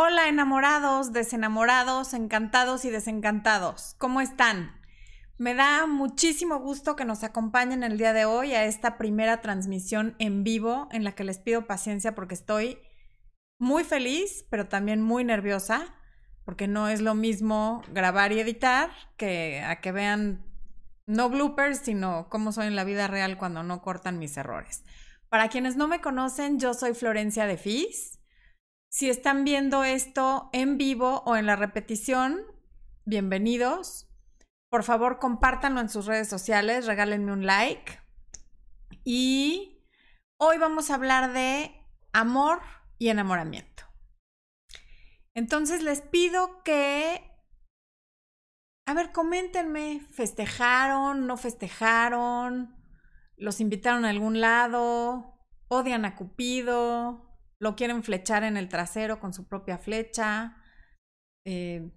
Hola enamorados, desenamorados, encantados y desencantados. ¿Cómo están? Me da muchísimo gusto que nos acompañen el día de hoy a esta primera transmisión en vivo en la que les pido paciencia porque estoy muy feliz, pero también muy nerviosa, porque no es lo mismo grabar y editar que a que vean no bloopers, sino cómo soy en la vida real cuando no cortan mis errores. Para quienes no me conocen, yo soy Florencia de Fis si están viendo esto en vivo o en la repetición, bienvenidos. Por favor, compártanlo en sus redes sociales, regálenme un like. Y hoy vamos a hablar de amor y enamoramiento. Entonces les pido que, a ver, coméntenme, ¿festejaron? ¿No festejaron? ¿Los invitaron a algún lado? ¿Odian a Cupido? Lo quieren flechar en el trasero con su propia flecha. Eh,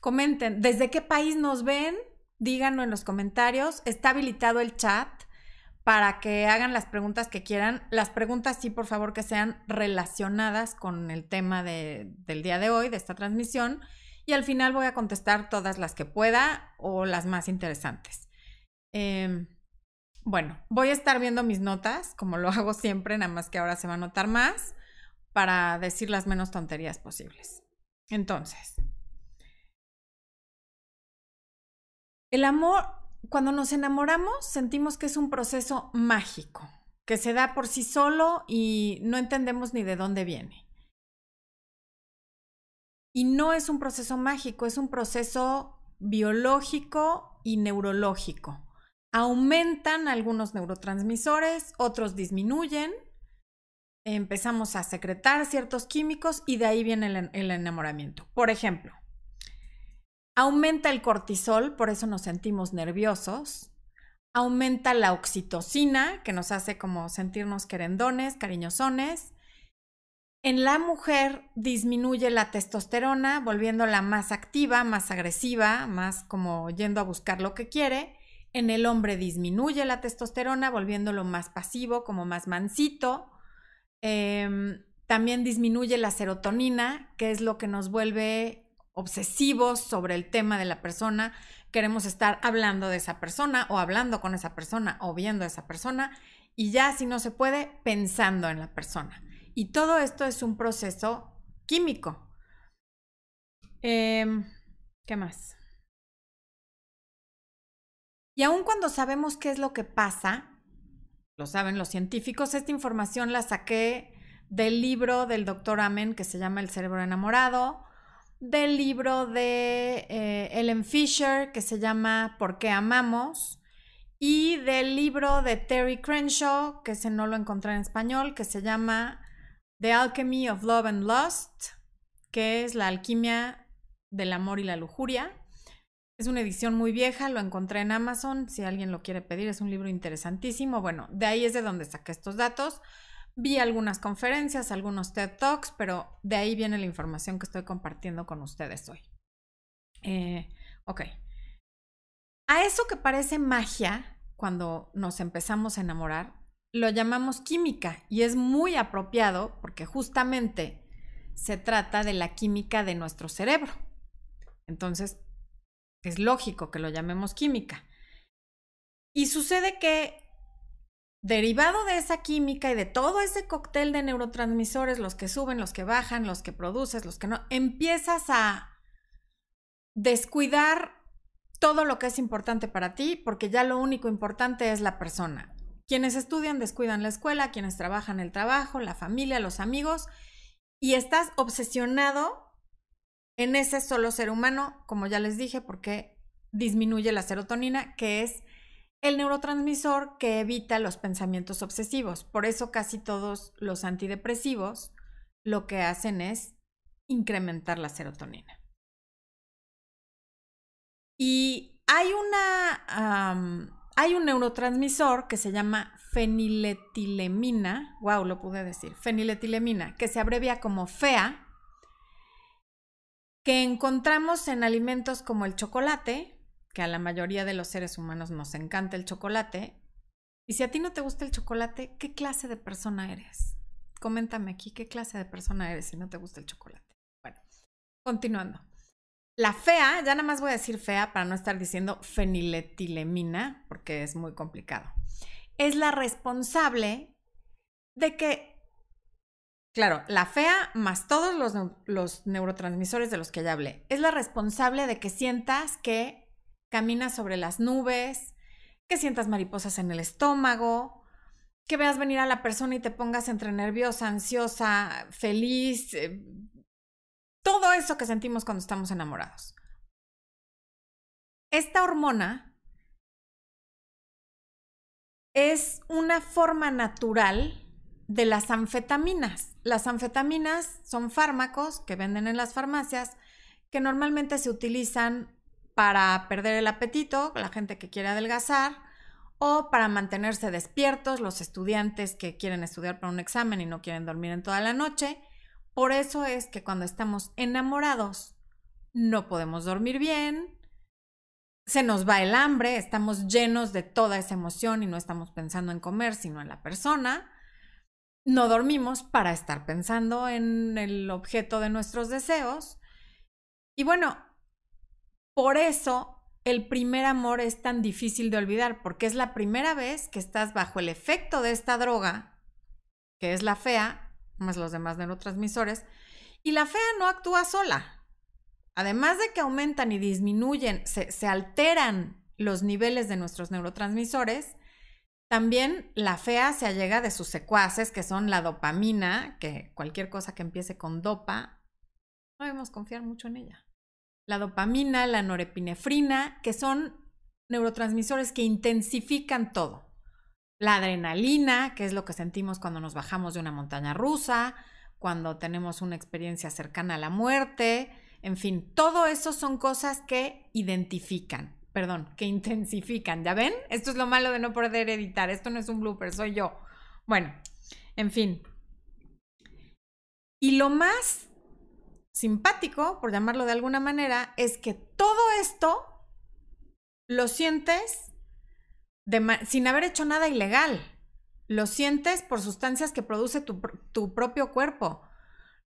comenten, ¿desde qué país nos ven? Díganlo en los comentarios. Está habilitado el chat para que hagan las preguntas que quieran. Las preguntas sí, por favor, que sean relacionadas con el tema del día de hoy, de esta transmisión. Y al final voy a contestar todas las que pueda o las más interesantes. Eh, bueno, voy a estar viendo mis notas, como lo hago siempre, nada más que ahora se va a notar más, para decir las menos tonterías posibles. Entonces, el amor, cuando nos enamoramos, sentimos que es un proceso mágico, que se da por sí solo y no entendemos ni de dónde viene. Y no es un proceso mágico, es un proceso biológico y neurológico aumentan algunos neurotransmisores, otros disminuyen, empezamos a secretar ciertos químicos y de ahí viene el, enamoramiento. Por ejemplo, aumenta el cortisol, por eso nos sentimos nerviosos, aumenta la oxitocina, que nos hace como sentirnos querendones, cariñosones. En la mujer disminuye la testosterona, volviéndola más activa, más agresiva, más como yendo a buscar lo que quiere. En el hombre disminuye la testosterona, volviéndolo más pasivo, como más mansito. Em, también disminuye la serotonina, que es lo que nos vuelve obsesivos sobre el tema de la persona. Queremos estar hablando de esa persona o hablando con esa persona o viendo a esa persona y ya si no se puede, pensando en la persona. Y todo esto es un proceso químico. Em, ¿Qué más? Y aun cuando sabemos qué es lo que pasa, lo saben los científicos, esta información la saqué del libro del doctor Amen que se llama El cerebro enamorado, del libro de eh, Ellen Fisher que se llama ¿Por qué amamos? y del libro de Terry Crenshaw, que ese no lo encontré en español, que se llama The Alchemy of Love and Lust, que es la alquimia del amor y la lujuria. Es una edición muy vieja, lo encontré en Amazon, si alguien lo quiere pedir, es un libro interesantísimo. Bueno, de ahí es de donde saqué estos datos. Vi algunas conferencias, algunos TED Talks, pero de ahí viene la información que estoy compartiendo con ustedes hoy. Eh, ok. A eso que parece magia, cuando nos empezamos a enamorar, lo llamamos química y es muy apropiado porque justamente se trata de la química de nuestro cerebro. Entonces, es lógico que lo llamemos química. Y sucede que derivado de esa química y de todo ese cóctel de neurotransmisores, los que suben, los que bajan, los que produces, los que no, empiezas a descuidar todo lo que es importante para ti, porque ya lo único importante es la persona. Quienes estudian descuidan la escuela, quienes trabajan el trabajo, la familia, los amigos, y estás obsesionado en ese solo ser humano, como ya les dije, porque disminuye la serotonina, que es el neurotransmisor que evita los pensamientos obsesivos. Por eso casi todos los antidepresivos lo que hacen es incrementar la serotonina. Y hay una... hay un neurotransmisor que se llama feniletilemina, wow, lo pude decir, feniletilemina, que se abrevia como FEA, que encontramos en alimentos como el chocolate, que a la mayoría de los seres humanos nos encanta el chocolate. Y si a ti no te gusta el chocolate, ¿qué clase de persona eres? Coméntame aquí qué clase de persona eres si no te gusta el chocolate. Bueno, continuando. La fea, ya nada más voy a decir fea para no estar diciendo feniletilemina, porque es muy complicado. Es la responsable de que, claro, la fea más todos los, los neurotransmisores de los que ya hablé, es la responsable de que sientas que caminas sobre las nubes, que sientas mariposas en el estómago, que veas venir a la persona y te pongas entre nerviosa, ansiosa, feliz, eh, todo eso que sentimos cuando estamos enamorados. Esta hormona es una forma natural de las anfetaminas. Las anfetaminas son fármacos que venden en las farmacias que normalmente se utilizan para perder el apetito, la gente que quiere adelgazar, o para mantenerse despiertos, los estudiantes que quieren estudiar para un examen y no quieren dormir en toda la noche, por eso es que cuando estamos enamorados no podemos dormir bien, se nos va el hambre, estamos llenos de toda esa emoción y no estamos pensando en comer, sino en la persona. No dormimos para estar pensando en el objeto de nuestros deseos. Y bueno, por eso el primer amor es tan difícil de olvidar, porque es la primera vez que estás bajo el efecto de esta droga, que es la fea, más los demás neurotransmisores, y la fea no actúa sola. Además de que aumentan y disminuyen, se, alteran los niveles de nuestros neurotransmisores, también la fea se allega de sus secuaces, que son la dopamina, que cualquier cosa que empiece con dopa, no debemos confiar mucho en ella. La dopamina, la norepinefrina, que son neurotransmisores que intensifican todo la adrenalina, que es lo que sentimos cuando nos bajamos de una montaña rusa, cuando tenemos una experiencia cercana a la muerte, en fin, todo eso son cosas que identifican, perdón, que intensifican, ¿ya ven? Esto es lo malo de no poder editar, esto no es un blooper, soy yo. Bueno, en fin. Y lo más simpático, por llamarlo de alguna manera, es que todo esto lo sientes sin haber hecho nada ilegal. Lo sientes por sustancias que produce tu, propio cuerpo.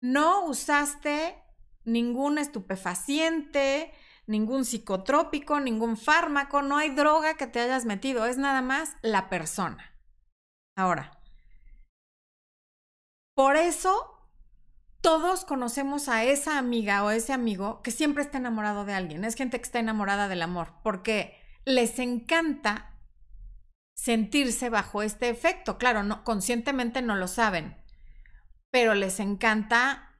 No usaste ningún estupefaciente, ningún psicotrópico, ningún fármaco, no hay droga que te hayas metido, es nada más la persona. Ahora, por eso todos conocemos a esa amiga o ese amigo que siempre está enamorado de alguien. Es gente que está enamorada del amor porque les encanta sentirse bajo este efecto. Claro, conscientemente no lo saben, pero les encanta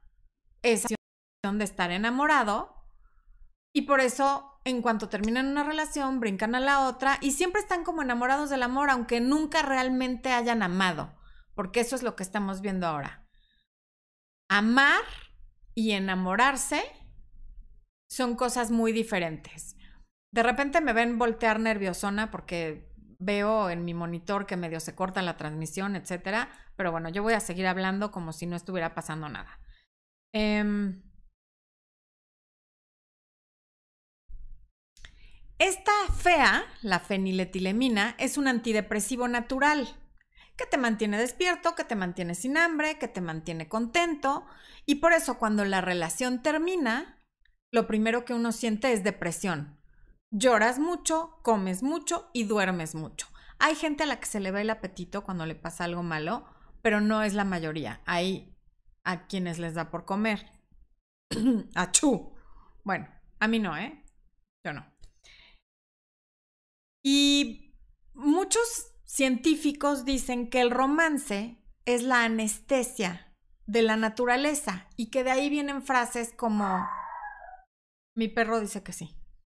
esa sensación de estar enamorado y por eso en cuanto terminan una relación brincan a la otra y siempre están como enamorados del amor, aunque nunca realmente hayan amado, porque eso es lo que estamos viendo ahora. Amar y enamorarse son cosas muy diferentes. De repente me ven voltear nerviosona porque veo en mi monitor que medio se corta la transmisión, etcétera. Pero bueno, yo voy a seguir hablando como si no estuviera pasando nada. Em, esta fea, la feniletilemina, es un antidepresivo natural que te mantiene despierto, que te mantiene sin hambre, que te mantiene contento. Y por eso cuando la relación termina, lo primero que uno siente es depresión lloras mucho, comes mucho y duermes mucho. Hay gente a la que se le va el apetito cuando le pasa algo malo, pero no es la mayoría. Hay a quienes les da por comer. Achú. Bueno, a mí no, ¿eh? Yo no. Y muchos científicos dicen que el romance es la anestesia de la naturaleza y que de ahí vienen frases como mi perro dice que sí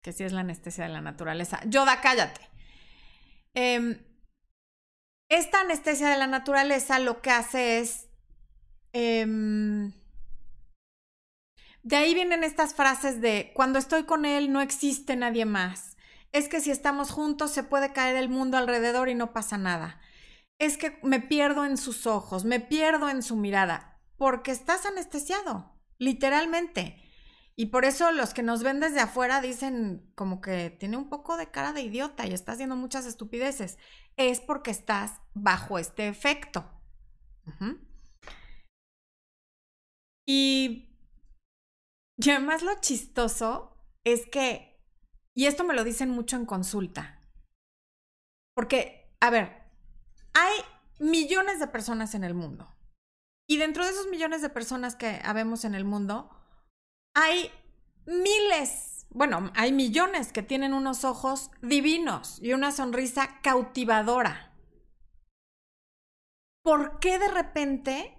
que sí es la anestesia de la naturaleza. Yoda, cállate. Em, esta anestesia de la naturaleza lo que hace es... Em, de ahí vienen estas frases de, cuando estoy con él no existe nadie más. Es que si estamos juntos se puede caer el mundo alrededor y no pasa nada. Es que me pierdo en sus ojos, me pierdo en su mirada, porque estás anestesiado, literalmente. Y por eso los que nos ven desde afuera dicen como que tiene un poco de cara de idiota y está haciendo muchas estupideces. Es porque estás bajo este efecto. Y, y además lo chistoso es que, y esto me lo dicen mucho en consulta, porque, a ver, hay millones de personas en el mundo. Y dentro de esos millones de personas que habemos en el mundo, hay miles, bueno, hay millones que tienen unos ojos divinos y una sonrisa cautivadora. ¿Por qué de repente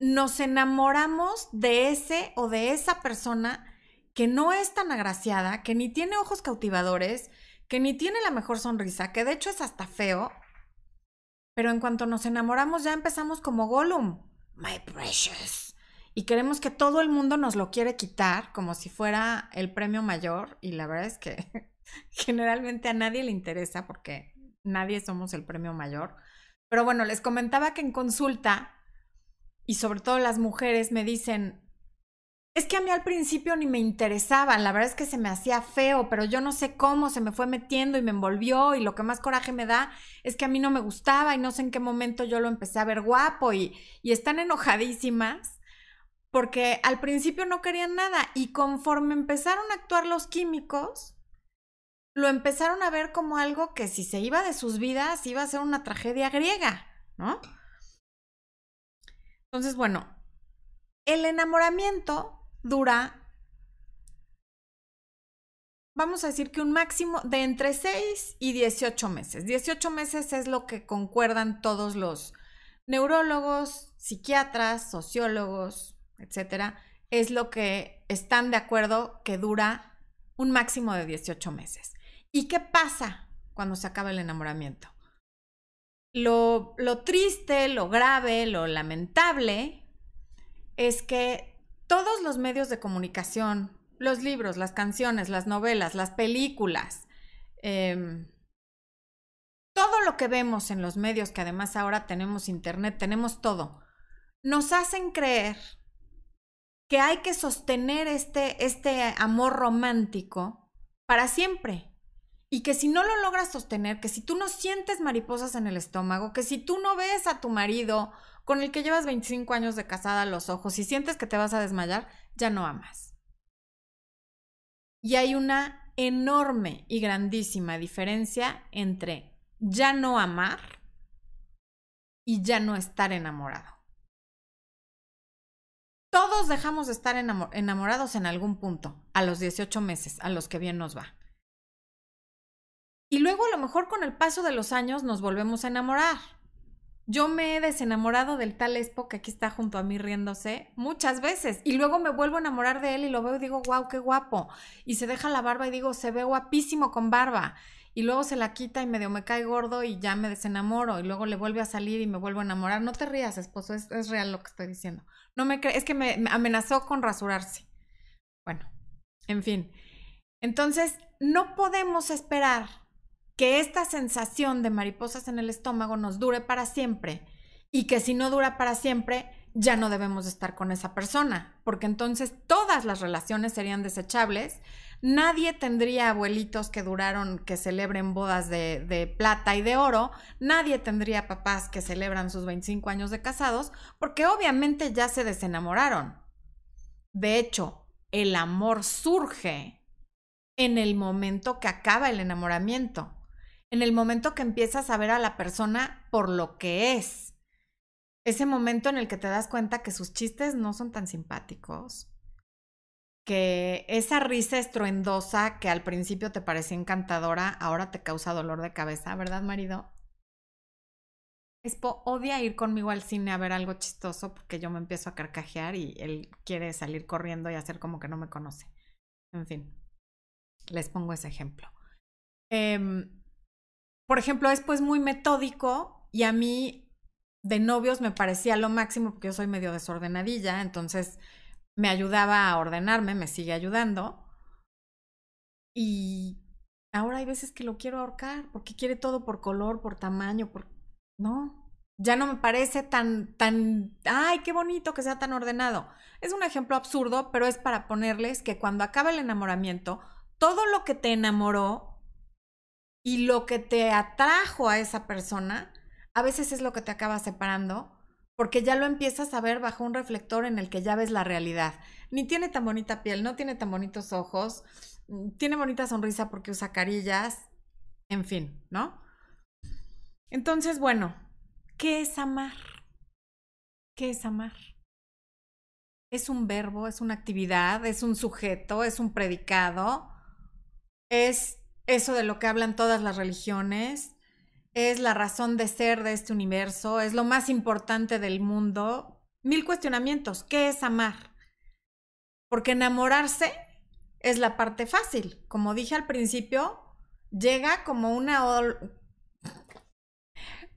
nos enamoramos de ese o de esa persona que no es tan agraciada, que ni tiene ojos cautivadores, que ni tiene la mejor sonrisa, que de hecho es hasta feo, pero en cuanto nos enamoramos ya empezamos como Gollum, my precious. Y queremos que todo el mundo nos lo quiere quitar como si fuera el premio mayor. Y la verdad es que generalmente a nadie le interesa porque nadie somos el premio mayor. Pero bueno, les comentaba que en consulta, y sobre todo las mujeres me dicen, es que a mí al principio ni me interesaban, la verdad es que se me hacía feo, pero yo no sé cómo se me fue metiendo y me envolvió y lo que más coraje me da es que a mí no me gustaba y no sé en qué momento yo lo empecé a ver guapo y, y están enojadísimas porque al principio no querían nada y conforme empezaron a actuar los químicos, lo empezaron a ver como algo que si se iba de sus vidas iba a ser una tragedia griega, ¿no? Entonces, bueno, el enamoramiento dura, vamos a decir que un máximo de entre 6 y 18 meses. 18 meses es lo que concuerdan todos los neurólogos, psiquiatras, sociólogos, etcétera. Es lo que están de acuerdo que dura un máximo de 18 meses. ¿Y qué pasa cuando se acaba el enamoramiento? Lo, lo triste, lo grave, lo lamentable es que todos los medios de comunicación, los libros, las canciones, las novelas, las películas, em, todo lo que vemos en los medios, que además ahora tenemos internet, tenemos todo, nos hacen creer que hay que sostener este, este amor romántico para siempre. Y que si no lo logras sostener, que si tú no sientes mariposas en el estómago, que si tú no ves a tu marido con el que llevas 25 años de casada a los ojos y sientes que te vas a desmayar, ya no amas. Y hay una enorme y grandísima diferencia entre ya no amar y ya no estar enamorado. Todos dejamos de estar enamorados en algún punto, a los 18 meses, a los que bien nos va. Y luego a lo mejor con el paso de los años nos volvemos a enamorar. Yo me he desenamorado del tal Expo que aquí está junto a mí riéndose muchas veces y luego me vuelvo a enamorar de él y lo veo y digo, wow, qué guapo. Y se deja la barba y digo, se ve guapísimo con barba. Y luego se la quita y medio me cae gordo y ya me desenamoro y luego le vuelve a salir y me vuelvo a enamorar. No te rías, esposo, es, real lo que estoy diciendo. No me es que me amenazó con rasurarse. Bueno, en fin. Entonces, no podemos esperar que esta sensación de mariposas en el estómago nos dure para siempre y que si no dura para siempre, ya no debemos estar con esa persona, porque entonces todas las relaciones serían desechables. Nadie tendría abuelitos que duraron, que celebren bodas de, de, plata y de oro. Nadie tendría papás que celebran sus 25 años de casados, porque obviamente ya se desenamoraron. De hecho, el amor surge en el momento que acaba el enamoramiento en el momento que empiezas a ver a la persona por lo que es. Ese momento en el que te das cuenta que sus chistes no son tan simpáticos, que esa risa estruendosa que al principio te parecía encantadora, ahora te causa dolor de cabeza, ¿verdad, marido? Espo odia ir conmigo al cine a ver algo chistoso porque yo me empiezo a carcajear y él quiere salir corriendo y hacer como que no me conoce. En fin, les pongo ese ejemplo. Eh, por ejemplo, es pues muy metódico y a mí de novios me parecía lo máximo porque yo soy medio desordenadilla, entonces me ayudaba a ordenarme, me sigue ayudando. Y ahora hay veces que lo quiero ahorcar porque quiere todo por color, por tamaño, por... No, ya no me parece tan, tan, ay, qué bonito que sea tan ordenado. Es un ejemplo absurdo, pero es para ponerles que cuando acaba el enamoramiento, todo lo que te enamoró y lo que te atrajo a esa persona, a veces es lo que te acaba separando porque ya lo empiezas a ver bajo un reflector en el que ya ves la realidad. Ni tiene tan bonita piel, no tiene tan bonitos ojos, mm, tiene bonita sonrisa porque usa carillas, en fin, ¿no? Entonces, bueno, ¿qué es amar? ¿Qué es amar? Es un verbo, es una actividad, es un sujeto, es un predicado, es eso de lo que hablan todas las religiones, es la razón de ser de este universo, es lo más importante del mundo. Mil cuestionamientos. ¿Qué es amar? Porque enamorarse es la parte fácil. Como dije al principio, llega como una,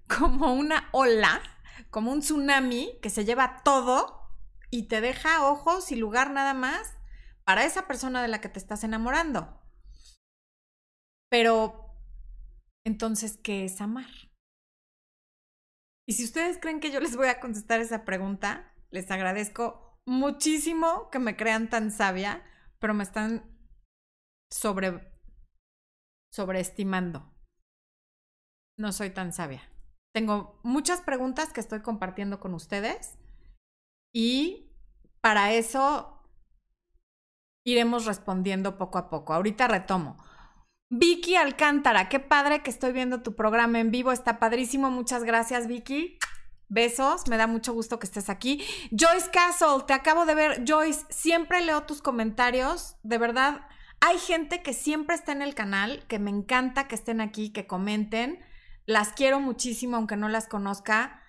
como una ola, como un tsunami que se lleva todo y te deja ojos y lugar nada más para esa persona de la que te estás enamorando. Pero entonces, ¿qué es amar? Y si ustedes creen que yo les voy a contestar esa pregunta, les agradezco muchísimo que me crean tan sabia, pero me están sobre sobreestimando. No soy tan sabia. Tengo muchas preguntas que estoy compartiendo con ustedes y para eso iremos respondiendo poco a poco. Ahorita retomo. Vicky Alcántara, qué padre que estoy viendo tu programa en vivo, está padrísimo, muchas gracias Vicky. Besos, me da mucho gusto que estés aquí. Joyce Castle, te acabo de ver. Joyce, siempre leo tus comentarios, de verdad. Hay gente que siempre está en el canal, que me encanta que estén aquí, que comenten. Las quiero muchísimo, aunque no las conozca.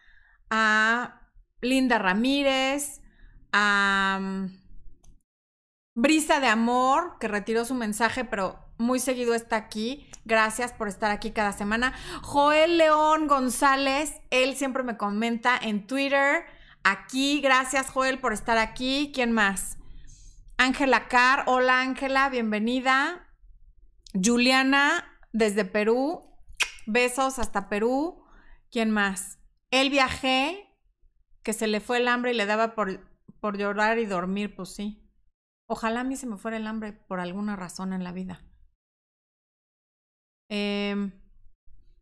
A Linda Ramírez, a mm, Brisa de Amor, que retiró su mensaje, pero muy seguido está aquí. Gracias por estar aquí cada semana. Joel León González, él siempre me comenta en Twitter. Aquí, gracias Joel por estar aquí. ¿Quién más? Ángela Carr, hola Ángela, bienvenida. Juliana desde Perú, besos hasta Perú. ¿Quién más? El viajé, que se le fue el hambre y le daba por, por llorar y dormir, pues sí. Ojalá a mí se me fuera el hambre por alguna razón en la vida. Em,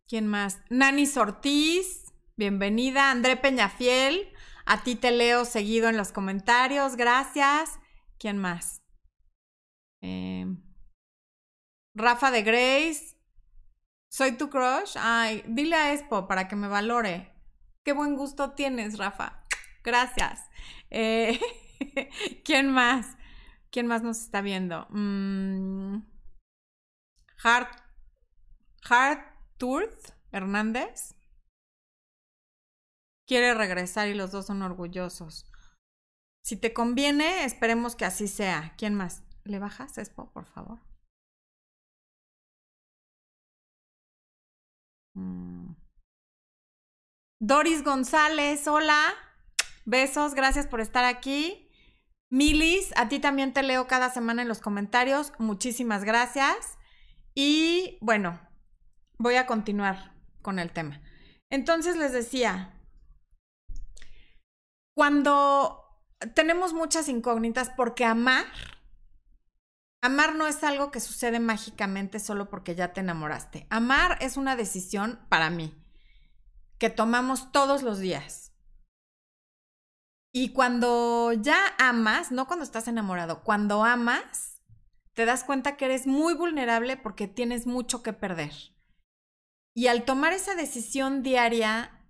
¿Quién más? Nani Ortiz, bienvenida. André Peñafiel, a ti te leo seguido en los comentarios, gracias. ¿Quién más? Em, Rafa de Grace, soy tu crush. Ay, dile a Expo para que me valore. Qué buen gusto tienes, Rafa. Gracias. Eh, ¿Quién más? ¿Quién más nos está viendo? Mm, Hart Harturth Hernández quiere regresar y los dos son orgullosos. Si te conviene, esperemos que así sea. ¿Quién más? ¿Le bajas, Expo, por favor? Mm. Doris González, hola. Besos, gracias por estar aquí. Milis, a ti también te leo cada semana en los comentarios. Muchísimas gracias. Y bueno, voy a continuar con el tema. Entonces les decía, cuando tenemos muchas incógnitas, porque amar, amar no es algo que sucede mágicamente solo porque ya te enamoraste. Amar es una decisión para mí, que tomamos todos los días. Y cuando ya amas, no cuando estás enamorado, cuando amas, te das cuenta que eres muy vulnerable porque tienes mucho que perder. Y al tomar esa decisión diaria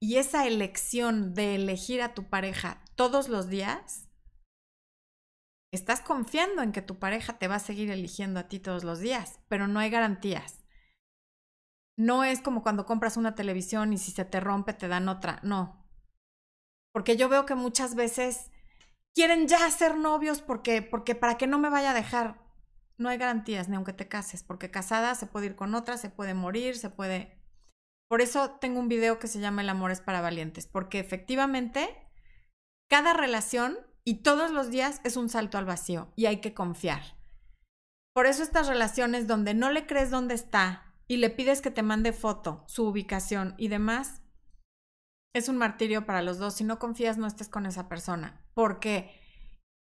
y esa elección de elegir a tu pareja todos los días, estás confiando en que tu pareja te va a seguir eligiendo a ti todos los días, pero no hay garantías. No es como cuando compras una televisión y si se te rompe te dan otra, no. Porque yo veo que muchas veces quieren ya ser novios porque, porque para que no me vaya a dejar no hay garantías ni aunque te cases, porque casada se puede ir con otra, se puede morir, se puede... Por eso tengo un video que se llama El amor es para valientes, porque efectivamente cada relación y todos los días es un salto al vacío y hay que confiar. Por eso estas relaciones donde no le crees dónde está y le pides que te mande foto, su ubicación y demás, es un martirio para los dos. Si no confías, no estés con esa persona, porque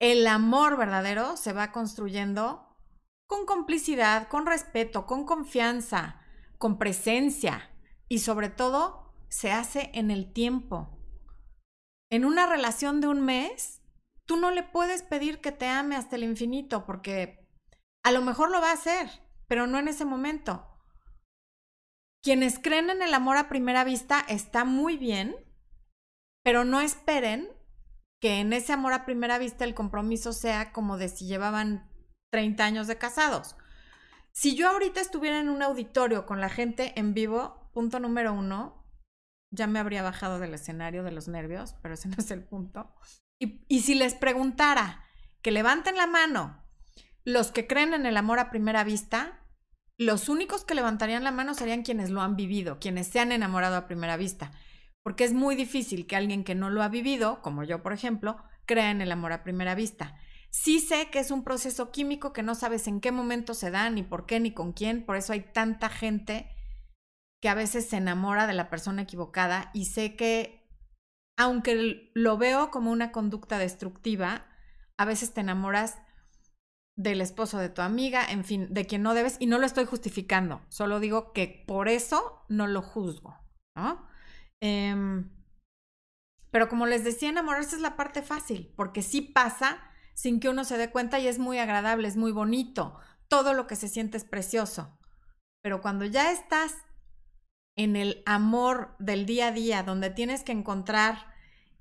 el amor verdadero se va construyendo con complicidad, con respeto, con confianza, con presencia y sobre todo se hace en el tiempo. En una relación de un mes, tú no le puedes pedir que te ame hasta el infinito porque a lo mejor lo va a hacer, pero no en ese momento. Quienes creen en el amor a primera vista está muy bien, pero no esperen que en ese amor a primera vista el compromiso sea como de si llevaban 30 años de casados. Si yo ahorita estuviera en un auditorio con la gente en vivo, punto número uno, ya me habría bajado del escenario de los nervios, pero ese no es el punto. Y, si les preguntara que levanten la mano los que creen en el amor a primera vista, los únicos que levantarían la mano serían quienes lo han vivido, quienes se han enamorado a primera vista. Porque es muy difícil que alguien que no lo ha vivido, como yo por ejemplo, crea en el amor a primera vista. Sí sé que es un proceso químico que no sabes en qué momento se da, ni por qué, ni con quién, por eso hay tanta gente que a veces se enamora de la persona equivocada y sé que, aunque lo veo como una conducta destructiva, a veces te enamoras del esposo de tu amiga, en fin, de quien no debes, y no lo estoy justificando, solo digo que por eso no lo juzgo, ¿no? Em, pero como les decía, enamorarse es la parte fácil, porque sí pasa sin que uno se dé cuenta y es muy agradable, es muy bonito, todo lo que se siente es precioso. Pero cuando ya estás en el amor del día a día, donde tienes que encontrar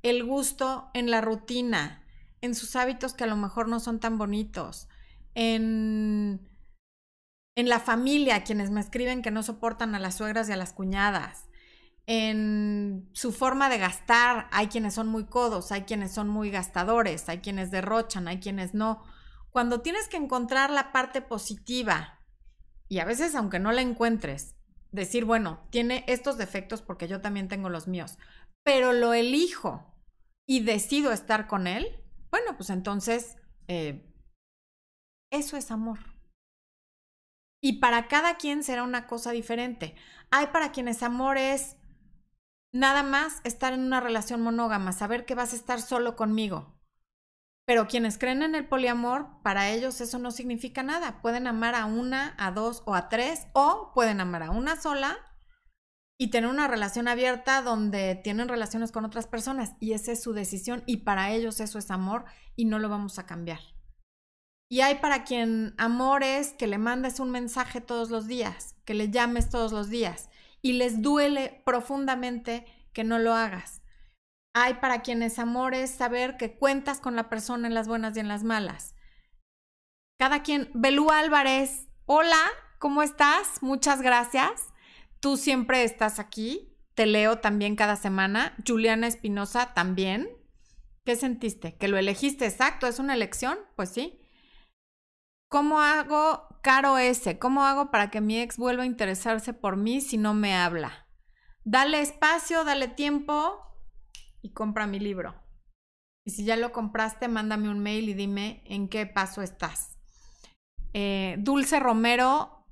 el gusto en la rutina, en sus hábitos que a lo mejor no son tan bonitos, en, en la familia, quienes me escriben que no soportan a las suegras y a las cuñadas, en su forma de gastar, hay quienes son muy codos, hay quienes son muy gastadores, hay quienes derrochan, hay quienes no. Cuando tienes que encontrar la parte positiva, y a veces aunque no la encuentres, decir, bueno, tiene estos defectos porque yo también tengo los míos, pero lo elijo y decido estar con él, bueno, pues entonces eh, eso es amor. Y para cada quien será una cosa diferente. Hay para quienes amor es nada más estar en una relación monógama, saber que vas a estar solo conmigo. Pero quienes creen en el poliamor, para ellos eso no significa nada. Pueden amar a una, a dos o a tres, o pueden amar a una sola y tener una relación abierta donde tienen relaciones con otras personas. Y esa es su decisión y para ellos eso es amor y no lo vamos a cambiar. Y hay para quien amor es que le mandes un mensaje todos los días, que le llames todos los días y les duele profundamente que no lo hagas. Hay para quienes amor es saber que cuentas con la persona en las buenas y en las malas. Cada quien, Belú Álvarez, hola, ¿cómo estás? Muchas gracias. Tú siempre estás aquí, te leo también cada semana. Juliana Espinosa también. ¿Qué sentiste? ¿Que lo elegiste exacto? ¿Es una elección? Pues sí. ¿Cómo hago, Caro S? ¿Cómo hago para que mi ex vuelva a interesarse por mí si no me habla? Dale espacio, dale tiempo y compra mi libro. Y si ya lo compraste, mándame un mail y dime en qué paso estás. Eh, Dulce Romero,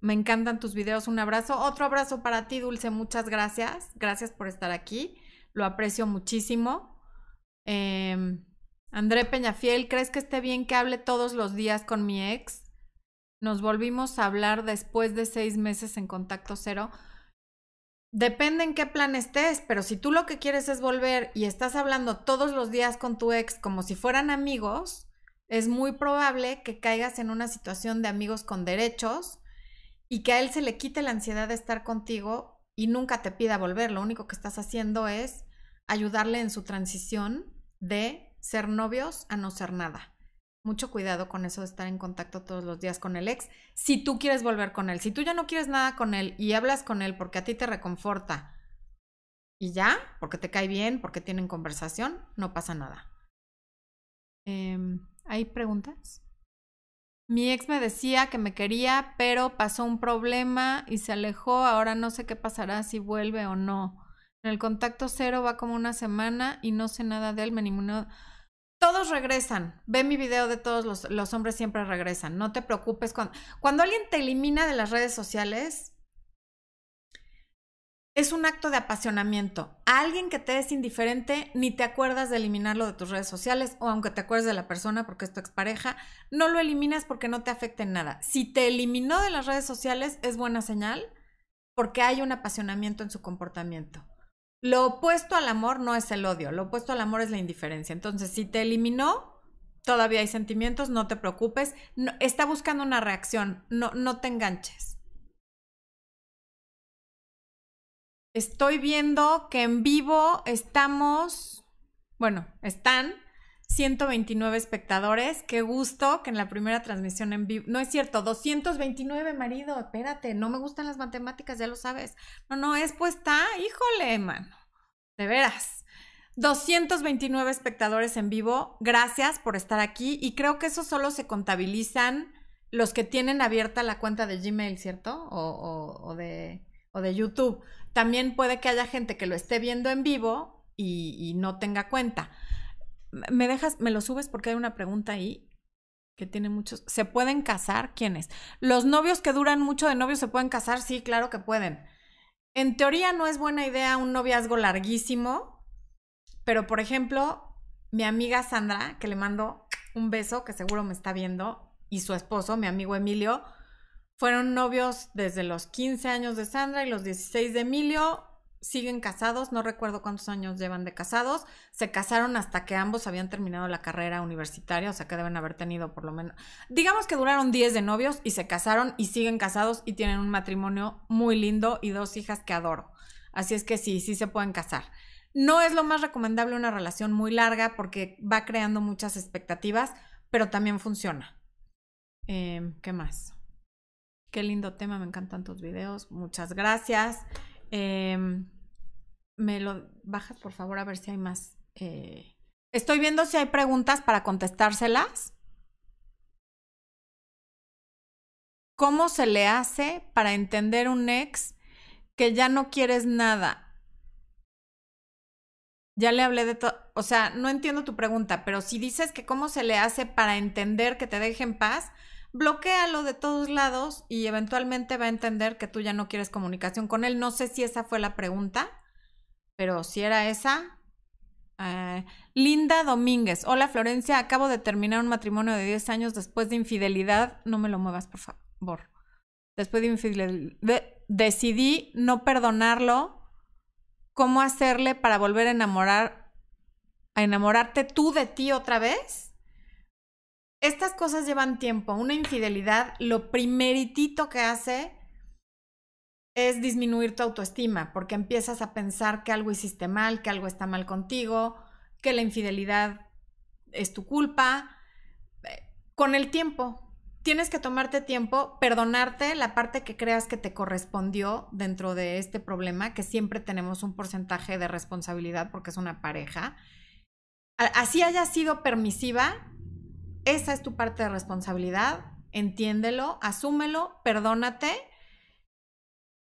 me encantan tus videos. Un abrazo. Otro abrazo para ti, Dulce. Muchas gracias. Gracias por estar aquí. Lo aprecio muchísimo. Eh, André Peñafiel, ¿crees que esté bien que hable todos los días con mi ex? Nos volvimos a hablar después de seis meses en contacto cero. Depende en qué plan estés, pero si tú lo que quieres es volver y estás hablando todos los días con tu ex como si fueran amigos, es muy probable que caigas en una situación de amigos con derechos y que a él se le quite la ansiedad de estar contigo y nunca te pida volver. Lo único que estás haciendo es ayudarle en su transición de ser novios a no ser nada. Mucho cuidado con eso de estar en contacto todos los días con el ex. Si tú quieres volver con él, si tú ya no quieres nada con él y hablas con él porque a ti te reconforta y ya, porque te cae bien, porque tienen conversación, no pasa nada. Em, ¿Hay preguntas? Mi ex me decía que me quería, pero pasó un problema y se alejó. Ahora no sé qué pasará si vuelve o no. En el contacto cero va como una semana y no sé nada de él, me ninguno. Todos regresan. Ve mi video de todos los, hombres siempre regresan. No te preocupes. Cuando, alguien te elimina de las redes sociales, es un acto de apasionamiento. A alguien que te es indiferente, ni te acuerdas de eliminarlo de tus redes sociales, o aunque te acuerdes de la persona porque es tu expareja, no lo eliminas porque no te afecte en nada. Si te eliminó de las redes sociales, es buena señal porque hay un apasionamiento en su comportamiento. Lo opuesto al amor no es el odio, lo opuesto al amor es la indiferencia. Entonces, si te eliminó, todavía hay sentimientos, no te preocupes. está buscando una reacción, no, no te enganches. Estoy viendo que en vivo estamos, bueno, están 129 espectadores. Qué gusto que en la primera transmisión en vivo. No es cierto, 229, marido. Espérate, no me gustan las matemáticas, ya lo sabes. No, no, es pues está, híjole, mano. De veras. 229 espectadores en vivo. Gracias por estar aquí. Y creo que eso solo se contabilizan los que tienen abierta la cuenta de Gmail, ¿cierto? O, de, o de YouTube. También puede que haya gente que lo esté viendo en vivo y no tenga cuenta. ¿Me dejas, me lo subes porque hay una pregunta ahí que tiene muchos. ¿Se pueden casar? ¿Quiénes? ¿Los novios que duran mucho de novios se pueden casar? Sí, claro que pueden. En teoría no es buena idea un noviazgo larguísimo, pero por ejemplo, mi amiga Sandra, que le mando un beso, que seguro me está viendo, y su esposo, mi amigo Emilio, fueron novios desde los 15 años de Sandra y los 16 de Emilio siguen casados, no recuerdo cuántos años llevan de casados, se casaron hasta que ambos habían terminado la carrera universitaria, o sea que deben haber tenido por lo menos, digamos que duraron 10 de novios y se casaron y siguen casados y tienen un matrimonio muy lindo y dos hijas que adoro. Así es que sí, sí se pueden casar. No es lo más recomendable una relación muy larga porque va creando muchas expectativas, pero también funciona. Em, ¿Qué más? Qué lindo tema, me encantan tus videos. Muchas gracias. Em, me lo bajas, por favor, a ver si hay más. Eh, estoy viendo si hay preguntas para contestárselas. ¿Cómo se le hace para entender un ex que ya no quieres nada? Ya le hablé de todo, o sea, no entiendo tu pregunta, pero si dices que cómo se le hace para entender que te deje en paz, bloquealo de todos lados y eventualmente va a entender que tú ya no quieres comunicación con él. No sé si esa fue la pregunta, pero si era esa. Eh, Linda Domínguez. Hola Florencia, acabo de terminar un matrimonio de 10 años después de infidelidad. No me lo muevas, por favor. Después de infidelidad. decidí no perdonarlo. ¿Cómo hacerle para volver a enamorar, a enamorarte tú de ti otra vez? estas cosas llevan tiempo. Una infidelidad, lo primeritito que hace es disminuir tu autoestima, porque empiezas a pensar que algo hiciste mal, que algo está mal contigo, que la infidelidad es tu culpa. Con el tiempo, tienes que tomarte tiempo, perdonarte la parte que creas que te correspondió dentro de este problema, que siempre tenemos un porcentaje de responsabilidad porque es una pareja. Así haya sido permisiva, esa es tu parte de responsabilidad, entiéndelo, asúmelo, perdónate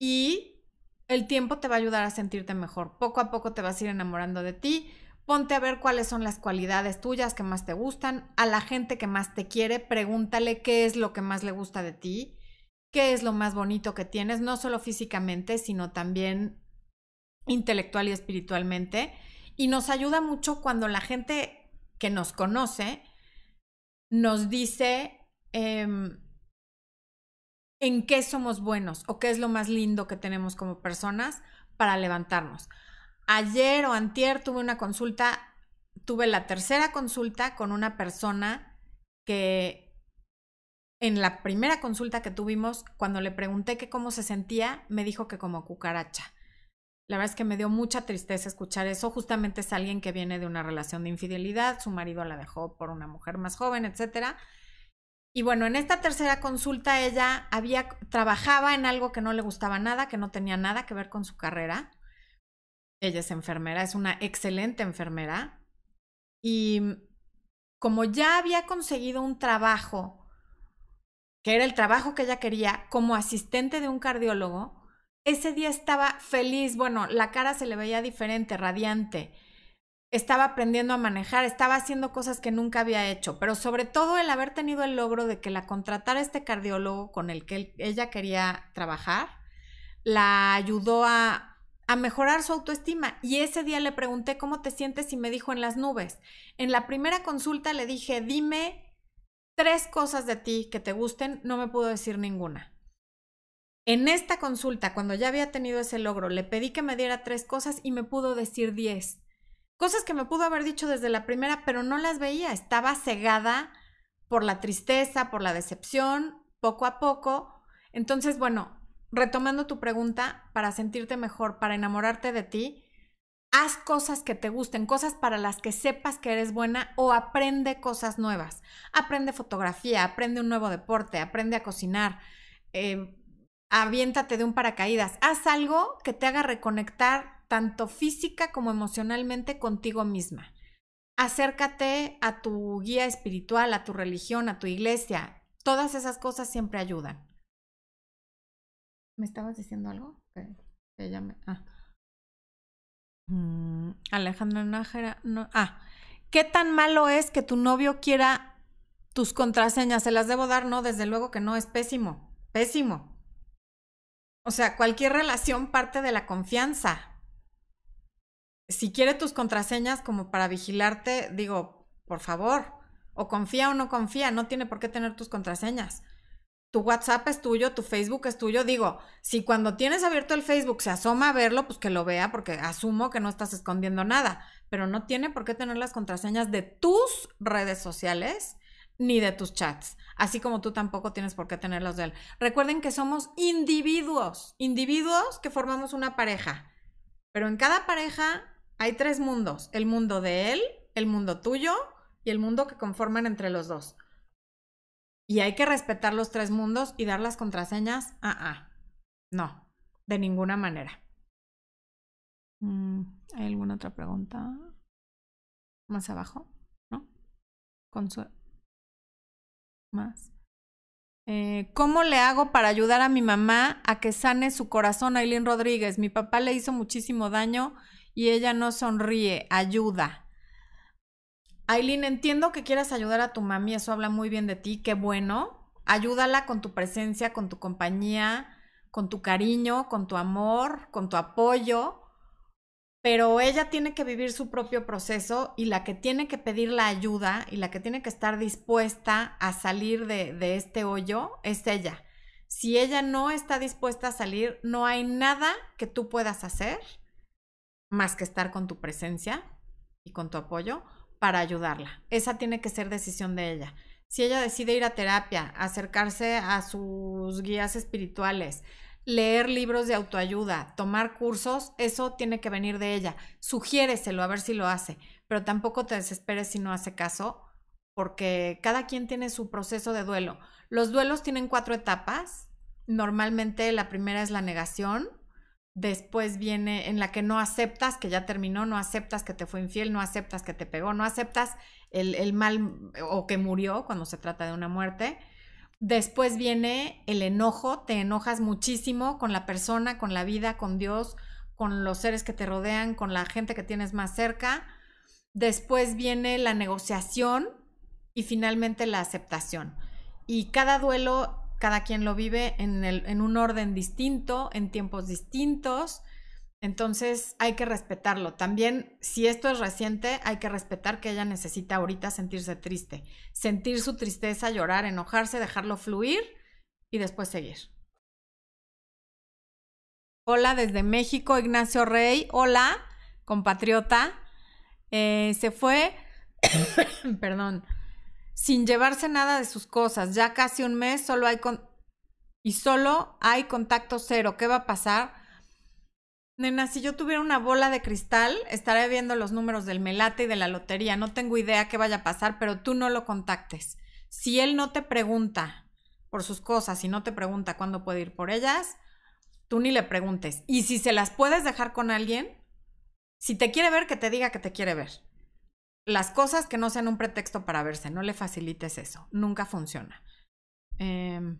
y el tiempo te va a ayudar a sentirte mejor. Poco a poco te vas a ir enamorando de ti. Ponte a ver cuáles son las cualidades tuyas que más te gustan. A la gente que más te quiere, pregúntale qué es lo que más le gusta de ti, qué es lo más bonito que tienes, no solo físicamente, sino también intelectual y espiritualmente. Y nos ayuda mucho cuando la gente que nos conoce nos dice em, en qué somos buenos o qué es lo más lindo que tenemos como personas para levantarnos. Ayer o antier tuve una consulta, tuve la tercera consulta con una persona que en la primera consulta que tuvimos, cuando le pregunté que cómo se sentía, me dijo que como cucaracha. La verdad es que me dio mucha tristeza escuchar eso. Justamente es alguien que viene de una relación de infidelidad, su marido la dejó por una mujer más joven, etc. Y bueno, en esta tercera consulta ella había trabajaba en algo que no le gustaba nada, que no tenía nada que ver con su carrera. Ella es enfermera, es una excelente enfermera. Y como ya había conseguido un trabajo, que era el trabajo que ella quería, como asistente de un cardiólogo, ese día estaba feliz, bueno, la cara se le veía diferente, radiante. Estaba aprendiendo a manejar, estaba haciendo cosas que nunca había hecho, pero sobre todo el haber tenido el logro de que la contratara este cardiólogo con el que ella quería trabajar, la ayudó a, mejorar su autoestima. Y ese día le pregunté cómo te sientes y me dijo en las nubes. En la primera consulta le dije, dime tres cosas de ti que te gusten, no me pudo decir ninguna. En esta consulta, cuando ya había tenido ese logro, le pedí que me diera tres cosas y me pudo decir diez. Cosas que me pudo haber dicho desde la primera, pero no las veía. Estaba cegada por la tristeza, por la decepción, poco a poco. Entonces, bueno, retomando tu pregunta, para sentirte mejor, para enamorarte de ti, haz cosas que te gusten, cosas para las que sepas que eres buena o aprende cosas nuevas. Aprende fotografía, aprende un nuevo deporte, aprende a cocinar. Eh, aviéntate de un paracaídas, haz algo que te haga reconectar tanto física como emocionalmente contigo misma. Acércate a tu guía espiritual, a tu religión, a tu iglesia. Todas esas cosas siempre ayudan. ¿Me estabas diciendo algo? Ah. Mm, Alejandra Nájera. No. Ah. ¿Qué tan malo es que tu novio quiera tus contraseñas? ¿Se las debo dar? No, desde luego que no, es pésimo. Pésimo. O sea, cualquier relación parte de la confianza. Si quiere tus contraseñas como para vigilarte, digo, por favor, o confía o no confía, no tiene por qué tener tus contraseñas. Tu WhatsApp es tuyo, tu Facebook es tuyo. Digo, si cuando tienes abierto el Facebook se asoma a verlo, pues que lo vea, porque asumo que no estás escondiendo nada. Pero no tiene por qué tener las contraseñas de tus redes sociales ni de tus chats, así como tú tampoco tienes por qué tenerlos de él. Recuerden que somos individuos, individuos que formamos una pareja, pero en cada pareja hay tres mundos, el mundo de él, el mundo tuyo y el mundo que conforman entre los dos. Y hay que respetar los tres mundos y dar las contraseñas. Ah, ah. No, de ninguna manera. Mm, ¿Hay alguna otra pregunta? Más abajo, ¿no? Consuelo más. Eh, ¿Cómo le hago para ayudar a mi mamá a que sane su corazón, Aileen Rodríguez? Mi papá le hizo muchísimo daño y ella no sonríe. Ayuda. Aileen, entiendo que quieras ayudar a tu mami, eso habla muy bien de ti, qué bueno. Ayúdala con tu presencia, con tu compañía, con tu cariño, con tu amor, con tu apoyo pero ella tiene que vivir su propio proceso y la que tiene que pedir la ayuda y la que tiene que estar dispuesta a salir de, este hoyo es ella. Si ella no está dispuesta a salir, no hay nada que tú puedas hacer más que estar con tu presencia y con tu apoyo para ayudarla. Esa tiene que ser decisión de ella. Si ella decide ir a terapia, acercarse a sus guías espirituales, leer libros de autoayuda, tomar cursos, eso tiene que venir de ella. Sugiéreselo a ver si lo hace, pero tampoco te desesperes si no hace caso, porque cada quien tiene su proceso de duelo. Los duelos tienen cuatro etapas. Normalmente la primera es la negación, después viene en la que no aceptas que ya terminó, no aceptas que te fue infiel, no aceptas que te pegó, no aceptas el, el mal o que murió cuando se trata de una muerte. Después viene el enojo, te enojas muchísimo con la persona, con la vida, con Dios, con los seres que te rodean, con la gente que tienes más cerca. Después viene la negociación y finalmente la aceptación. Y cada duelo, cada quien lo vive en, en un orden distinto, en tiempos distintos. Entonces hay que respetarlo. También, si esto es reciente, hay que respetar que ella necesita ahorita sentirse triste, sentir su tristeza, llorar, enojarse, dejarlo fluir y después seguir. Hola desde México, Ignacio Rey. Hola, compatriota. Eh, se fue, perdón, sin llevarse nada de sus cosas. Ya casi un mes, solo hay con y solo hay contacto cero. ¿Qué va a pasar? Nena, si yo tuviera una bola de cristal, estaría viendo los números del melate y de la lotería. No tengo idea qué vaya a pasar, pero tú no lo contactes. Si él no te pregunta por sus cosas y no te pregunta cuándo puede ir por ellas, tú ni le preguntes. Y si se las puedes dejar con alguien, si te quiere ver, que te diga que te quiere ver. Las cosas que no sean un pretexto para verse, no le facilites eso. Nunca funciona. Eh,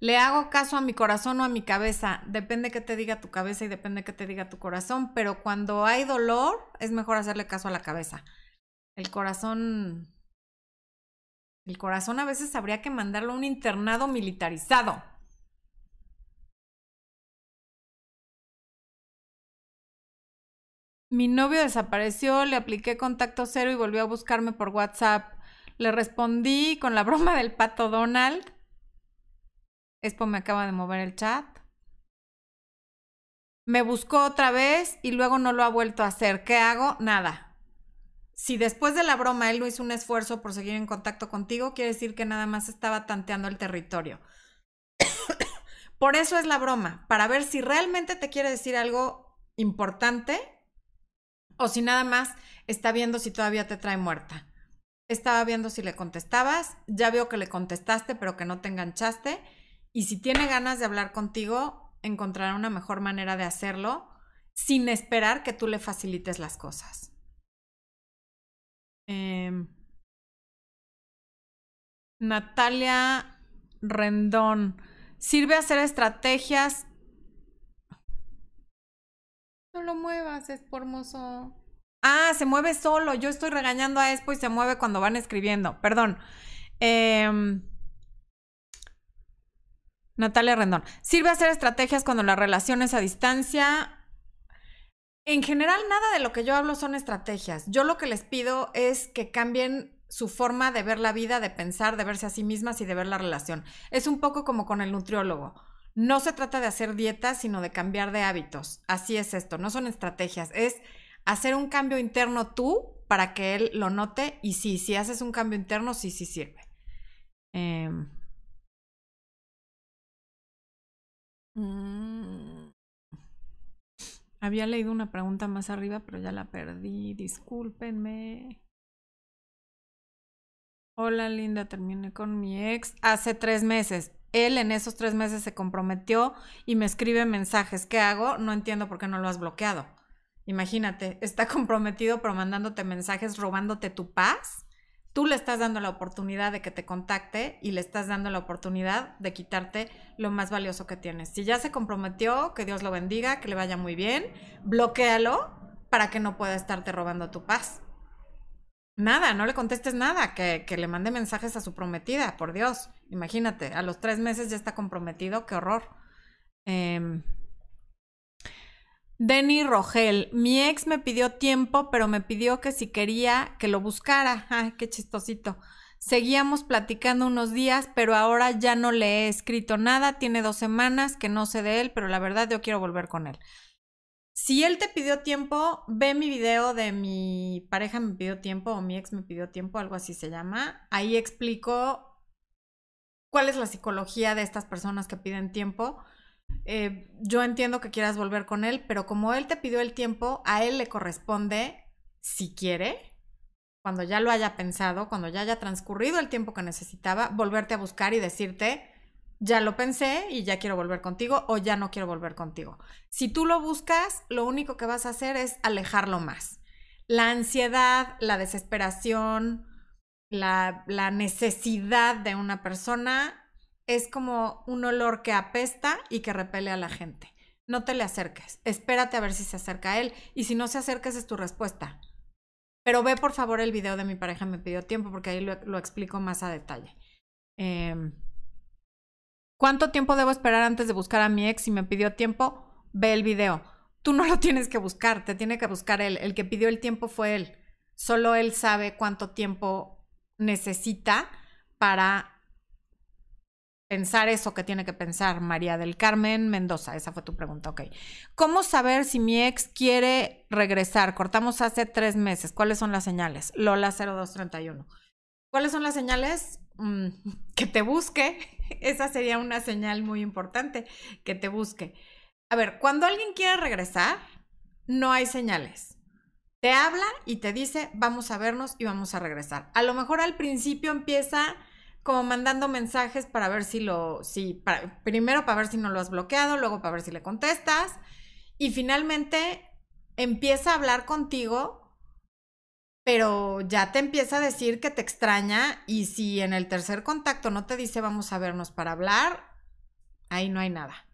le hago caso a mi corazón o a mi cabeza. Depende que te diga tu cabeza y depende que te diga tu corazón, pero cuando hay dolor es mejor hacerle caso a la cabeza. El corazón... El corazón a veces habría que mandarlo a un internado militarizado. Mi novio desapareció, le apliqué contacto cero y volvió a buscarme por WhatsApp. Le respondí con la broma del pato Donald Expo me acaba de mover el chat. Me buscó otra vez y luego no lo ha vuelto a hacer. ¿Qué hago? Nada. Si después de la broma él no hizo un esfuerzo por seguir en contacto contigo, quiere decir que nada más estaba tanteando el territorio. por eso es la broma, para ver si realmente te quiere decir algo importante o si nada más está viendo si todavía te trae muerta. Estaba viendo si le contestabas, ya veo que le contestaste pero que no te enganchaste y si tiene ganas de hablar contigo, encontrará una mejor manera de hacerlo sin esperar que tú le facilites las cosas. Em, Natalia Rendón. Sirve hacer estrategias. No lo muevas, es hermoso. Ah, se mueve solo. Yo estoy regañando a Expo y se mueve cuando van escribiendo. Perdón. Eh, Natalia Rendón. Sirve hacer estrategias cuando la relación es a distancia. En general, nada de lo que yo hablo son estrategias. Yo lo que les pido es que cambien su forma de ver la vida, de pensar, de verse a sí mismas y de ver la relación. Es un poco como con el nutriólogo. No se trata de hacer dietas, sino de cambiar de hábitos. Así es esto, no son estrategias, es hacer un cambio interno tú para que él lo note y sí, si haces un cambio interno, sí, sí sirve. Em, mm, había leído una pregunta más arriba, pero ya la perdí. Discúlpenme. Hola Linda, terminé con mi ex hace tres meses. Él en esos tres meses se comprometió y me escribe mensajes. ¿Qué hago? No entiendo por qué no lo has bloqueado. Imagínate, está comprometido pero mandándote mensajes, robándote tu paz. Tú le estás dando la oportunidad de que te contacte y le estás dando la oportunidad de quitarte lo más valioso que tienes. Si ya se comprometió, que Dios lo bendiga, que le vaya muy bien, bloquealo para que no pueda estarte robando tu paz. Nada, no le contestes nada, que, que, le mande mensajes a su prometida, por Dios. Imagínate, a los tres meses ya está comprometido, qué horror. Eh, Denny Rogel, mi ex me pidió tiempo, pero me pidió que si quería que lo buscara. Ay, qué chistosito. Seguíamos platicando unos días, pero ahora ya no le he escrito nada. Tiene dos semanas que no sé de él, pero la verdad yo quiero volver con él. Si él te pidió tiempo, ve mi video de mi pareja me pidió tiempo o mi ex me pidió tiempo, algo así se llama. Ahí explico cuál es la psicología de estas personas que piden tiempo eh, yo entiendo que quieras volver con él, pero como él te pidió el tiempo, a él le corresponde, si quiere, cuando ya lo haya pensado, cuando ya haya transcurrido el tiempo que necesitaba, volverte a buscar y decirte, ya lo pensé y ya quiero volver contigo o ya no quiero volver contigo. Si tú lo buscas, lo único que vas a hacer es alejarlo más. La ansiedad, la desesperación, la, necesidad de una persona es como un olor que apesta y que repele a la gente. No te le acerques, espérate a ver si se acerca a él y si no se acerca esa es tu respuesta. Pero ve por favor el video de mi pareja me pidió tiempo porque ahí lo, explico más a detalle. Em, ¿Cuánto tiempo debo esperar antes de buscar a mi ex si me pidió tiempo? Ve el video. Tú no lo tienes que buscar, te tiene que buscar él. El que pidió el tiempo fue él. Solo él sabe cuánto tiempo necesita para pensar eso que tiene que pensar María del Carmen Mendoza. Esa fue tu pregunta, ok. ¿Cómo saber si mi ex quiere regresar? Cortamos hace tres meses. ¿Cuáles son las señales? Lola 0231. ¿Cuáles son las señales? Mm, que te busque. Esa sería una señal muy importante, que te busque. A ver, cuando alguien quiere regresar, no hay señales. Te habla y te dice, vamos a vernos y vamos a regresar. A lo mejor al principio empieza como mandando mensajes para ver si lo, si, primero para ver si no lo has bloqueado, luego para ver si le contestas y finalmente empieza a hablar contigo, pero ya te empieza a decir que te extraña y si en el tercer contacto no te dice vamos a vernos para hablar, ahí no hay nada.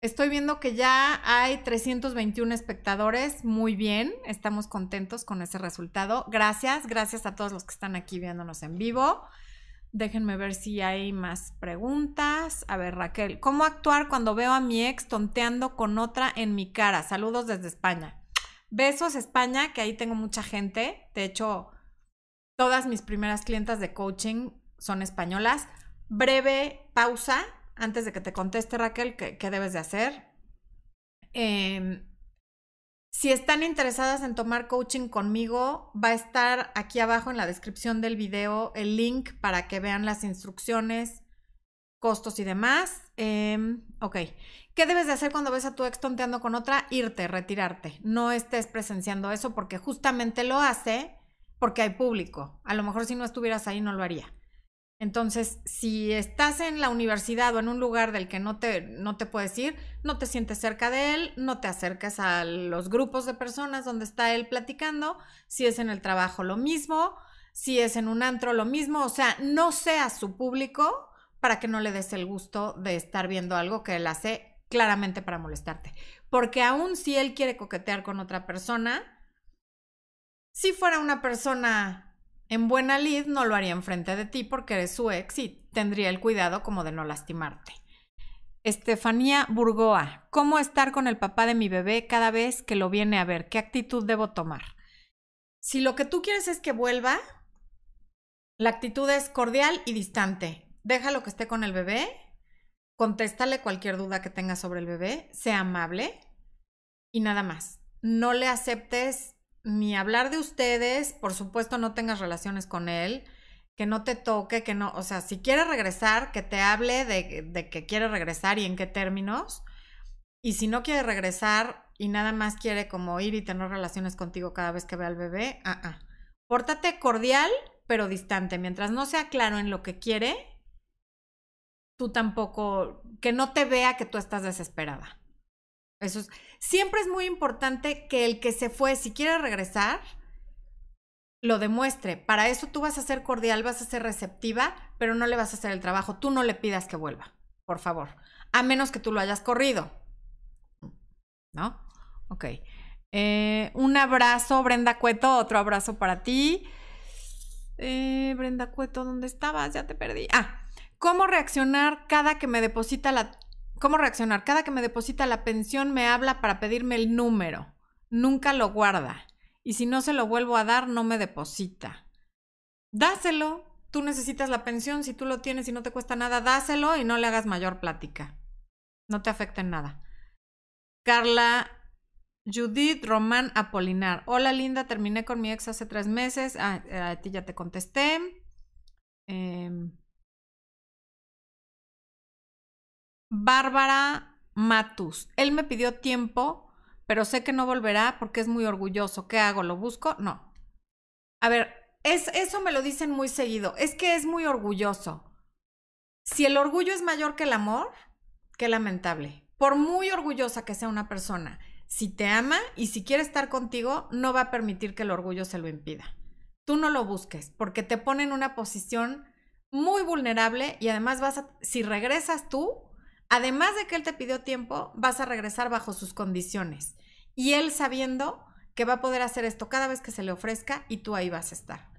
Estoy viendo que ya hay 321 espectadores. Muy bien, estamos contentos con ese resultado. Gracias, gracias a todos los que están aquí viéndonos en vivo. Déjenme ver si hay más preguntas. A ver, Raquel, ¿cómo actuar cuando veo a mi ex tonteando con otra en mi cara? Saludos desde España. Besos España, que ahí tengo mucha gente. De hecho, todas mis primeras clientas de coaching son españolas. breve pausa antes de que te conteste Raquel, ¿qué, debes de hacer? Em, si están interesadas en tomar coaching conmigo, va a estar aquí abajo en la descripción del video el link para que vean las instrucciones, costos y demás. Em, ok. ¿Qué debes de hacer cuando ves a tu ex tonteando con otra? Irte, retirarte. No estés presenciando eso porque justamente lo hace porque hay público. A lo mejor si no estuvieras ahí no lo haría. Entonces, si estás en la universidad o en un lugar del que no te, no te puedes ir, no te sientes cerca de él, no te acerques a los grupos de personas donde está él platicando, si es en el trabajo lo mismo, si es en un antro lo mismo, o sea, no seas su público para que no le des el gusto de estar viendo algo que él hace claramente para molestarte. Porque aun si él quiere coquetear con otra persona, si fuera una persona en buena lid no lo haría enfrente de ti porque eres su ex y tendría el cuidado como de no lastimarte. Estefanía Burgoa, ¿cómo estar con el papá de mi bebé cada vez que lo viene a ver? ¿Qué actitud debo tomar? Si lo que tú quieres es que vuelva, la actitud es cordial y distante. Déjalo que esté con el bebé, contéstale cualquier duda que tenga sobre el bebé, sea amable y nada más. No le aceptes ni hablar de ustedes, por supuesto no tengas relaciones con él, que no te toque, que no, o sea, si quiere regresar, que te hable de, de que quiere regresar y en qué términos. Y si no quiere regresar y nada más quiere como ir y tener relaciones contigo cada vez que ve al bebé, ah, ah. Pórtate cordial, pero distante. Mientras no sea claro en lo que quiere, tú tampoco, que no te vea que tú estás desesperada. Eso es, siempre es muy importante que el que se fue, si quiere regresar, lo demuestre. Para eso tú vas a ser cordial, vas a ser receptiva, pero no le vas a hacer el trabajo. Tú no le pidas que vuelva, por favor. A menos que tú lo hayas corrido. ¿No? Ok. Eh, un abrazo, Brenda Cueto, otro abrazo para ti. Eh, Brenda Cueto, ¿dónde estabas? Ya te perdí. Ah, ¿cómo reaccionar cada que me deposita la ¿Cómo reaccionar? Cada que me deposita la pensión me habla para pedirme el número. Nunca lo guarda. Y si no se lo vuelvo a dar, no me deposita. Dáselo. Tú necesitas la pensión, si tú lo tienes y no te cuesta nada, dáselo y no le hagas mayor plática. No te afecta en nada. Carla Judith Román Apolinar. Hola linda, terminé con mi ex hace tres meses. Ah, a ti ya te contesté. Eh, Bárbara Matus. Él me pidió tiempo, pero sé que no volverá porque es muy orgulloso. ¿Qué hago? ¿Lo busco? No. A ver, es, eso me lo dicen muy seguido. Es que es muy orgulloso. Si el orgullo es mayor que el amor, qué lamentable. Por muy orgullosa que sea una persona, si te ama y si quiere estar contigo, no va a permitir que el orgullo se lo impida. Tú no lo busques porque te pone en una posición muy vulnerable y además vas a, si regresas tú, Además de que él te pidió tiempo, vas a regresar bajo sus condiciones. Y él sabiendo que va a poder hacer esto cada vez que se le ofrezca y tú ahí vas a estar.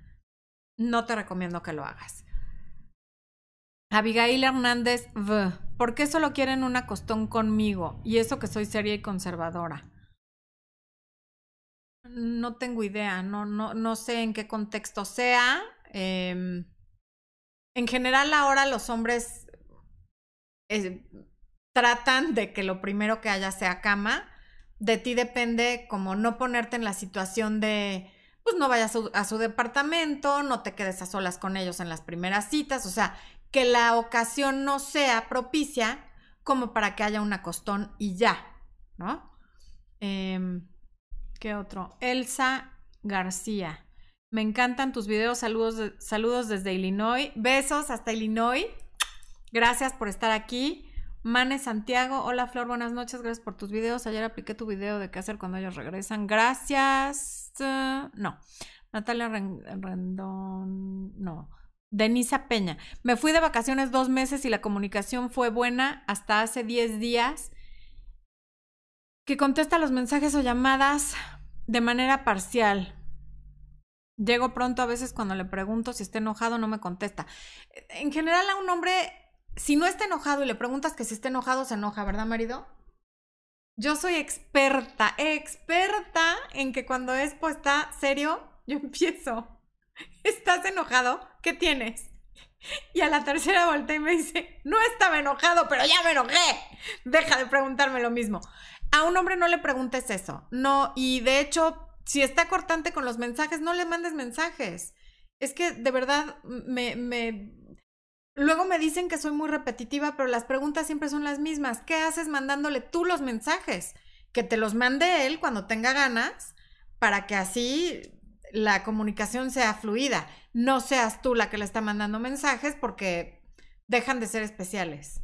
No te recomiendo que lo hagas. Abigail Hernández. ¿por qué solo quieren una costón conmigo? Y eso que soy seria y conservadora. No tengo idea, no, no, no sé en qué contexto sea. Em, en general ahora los hombres tratan de que lo primero que haya sea cama. De ti depende como no ponerte en la situación de, pues no vayas a su, departamento, no te quedes a solas con ellos en las primeras citas, o sea, que la ocasión no sea propicia como para que haya una costón y ya, ¿no? Em, ¿Qué otro? Elsa García. Me encantan tus videos, saludos, saludos desde Illinois. Besos hasta Illinois. Gracias por estar aquí. Mane Santiago, hola Flor, buenas noches, gracias por tus videos. Ayer apliqué tu video de qué hacer cuando ellos regresan. Gracias. no. Natalia Rendón, no. Denisa Peña. Me fui de vacaciones dos meses y la comunicación fue buena hasta hace 10 días. Que contesta los mensajes o llamadas de manera parcial. Llego pronto a veces cuando le pregunto si está enojado, no me contesta. En general a un hombre si no está enojado y le preguntas que si está enojado, se enoja, ¿verdad, marido? Yo soy experta, experta en que cuando es puesta serio, yo empiezo. ¿Estás enojado? ¿Qué tienes? Y a la tercera voltea y me dice, no estaba enojado, pero ya me enojé. Deja de preguntarme lo mismo. A un hombre no le preguntes eso. No, y de hecho, si está cortante con los mensajes, no le mandes mensajes. Es que de verdad me... Luego me dicen que soy muy repetitiva, pero las preguntas siempre son las mismas. ¿Qué haces mandándole tú los mensajes? Que te los mande él cuando tenga ganas, para que así la comunicación sea fluida. No seas tú la que le está mandando mensajes porque dejan de ser especiales.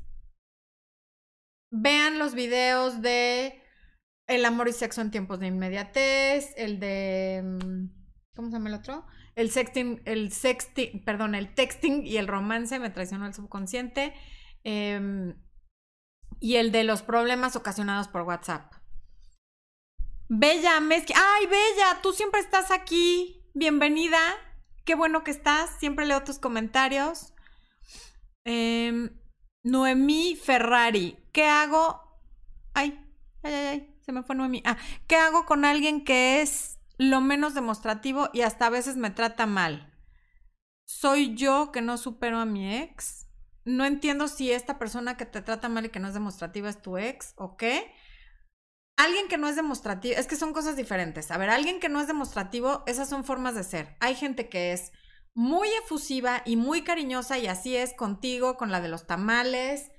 Vean los videos de El amor y sexo en tiempos de inmediatez, el de mm, ¿cómo se llama el otro? El sexting, el sexting, perdón, el texting y el romance me traicionó el subconsciente. Em, y el de los problemas ocasionados por WhatsApp. Bella Mezqui. ¡Ay, Bella! Tú siempre estás aquí. Bienvenida. Qué bueno que estás. Siempre leo tus comentarios. Em, Noemí Ferrari. ¿Qué hago? Ay, ay, ay, ay. Se me fue Noemí. Ah, ¿qué hago con alguien que es lo menos demostrativo y hasta a veces me trata mal? ¿Soy yo que no supero a mi ex? No entiendo si esta persona que te trata mal y que no es demostrativa es tu ex o qué alguien que no es demostrativo, es que son cosas diferentes. A ver, alguien que no es demostrativo, esas son formas de ser. Hay gente que es muy efusiva y muy cariñosa y así es contigo, con la de los tamales,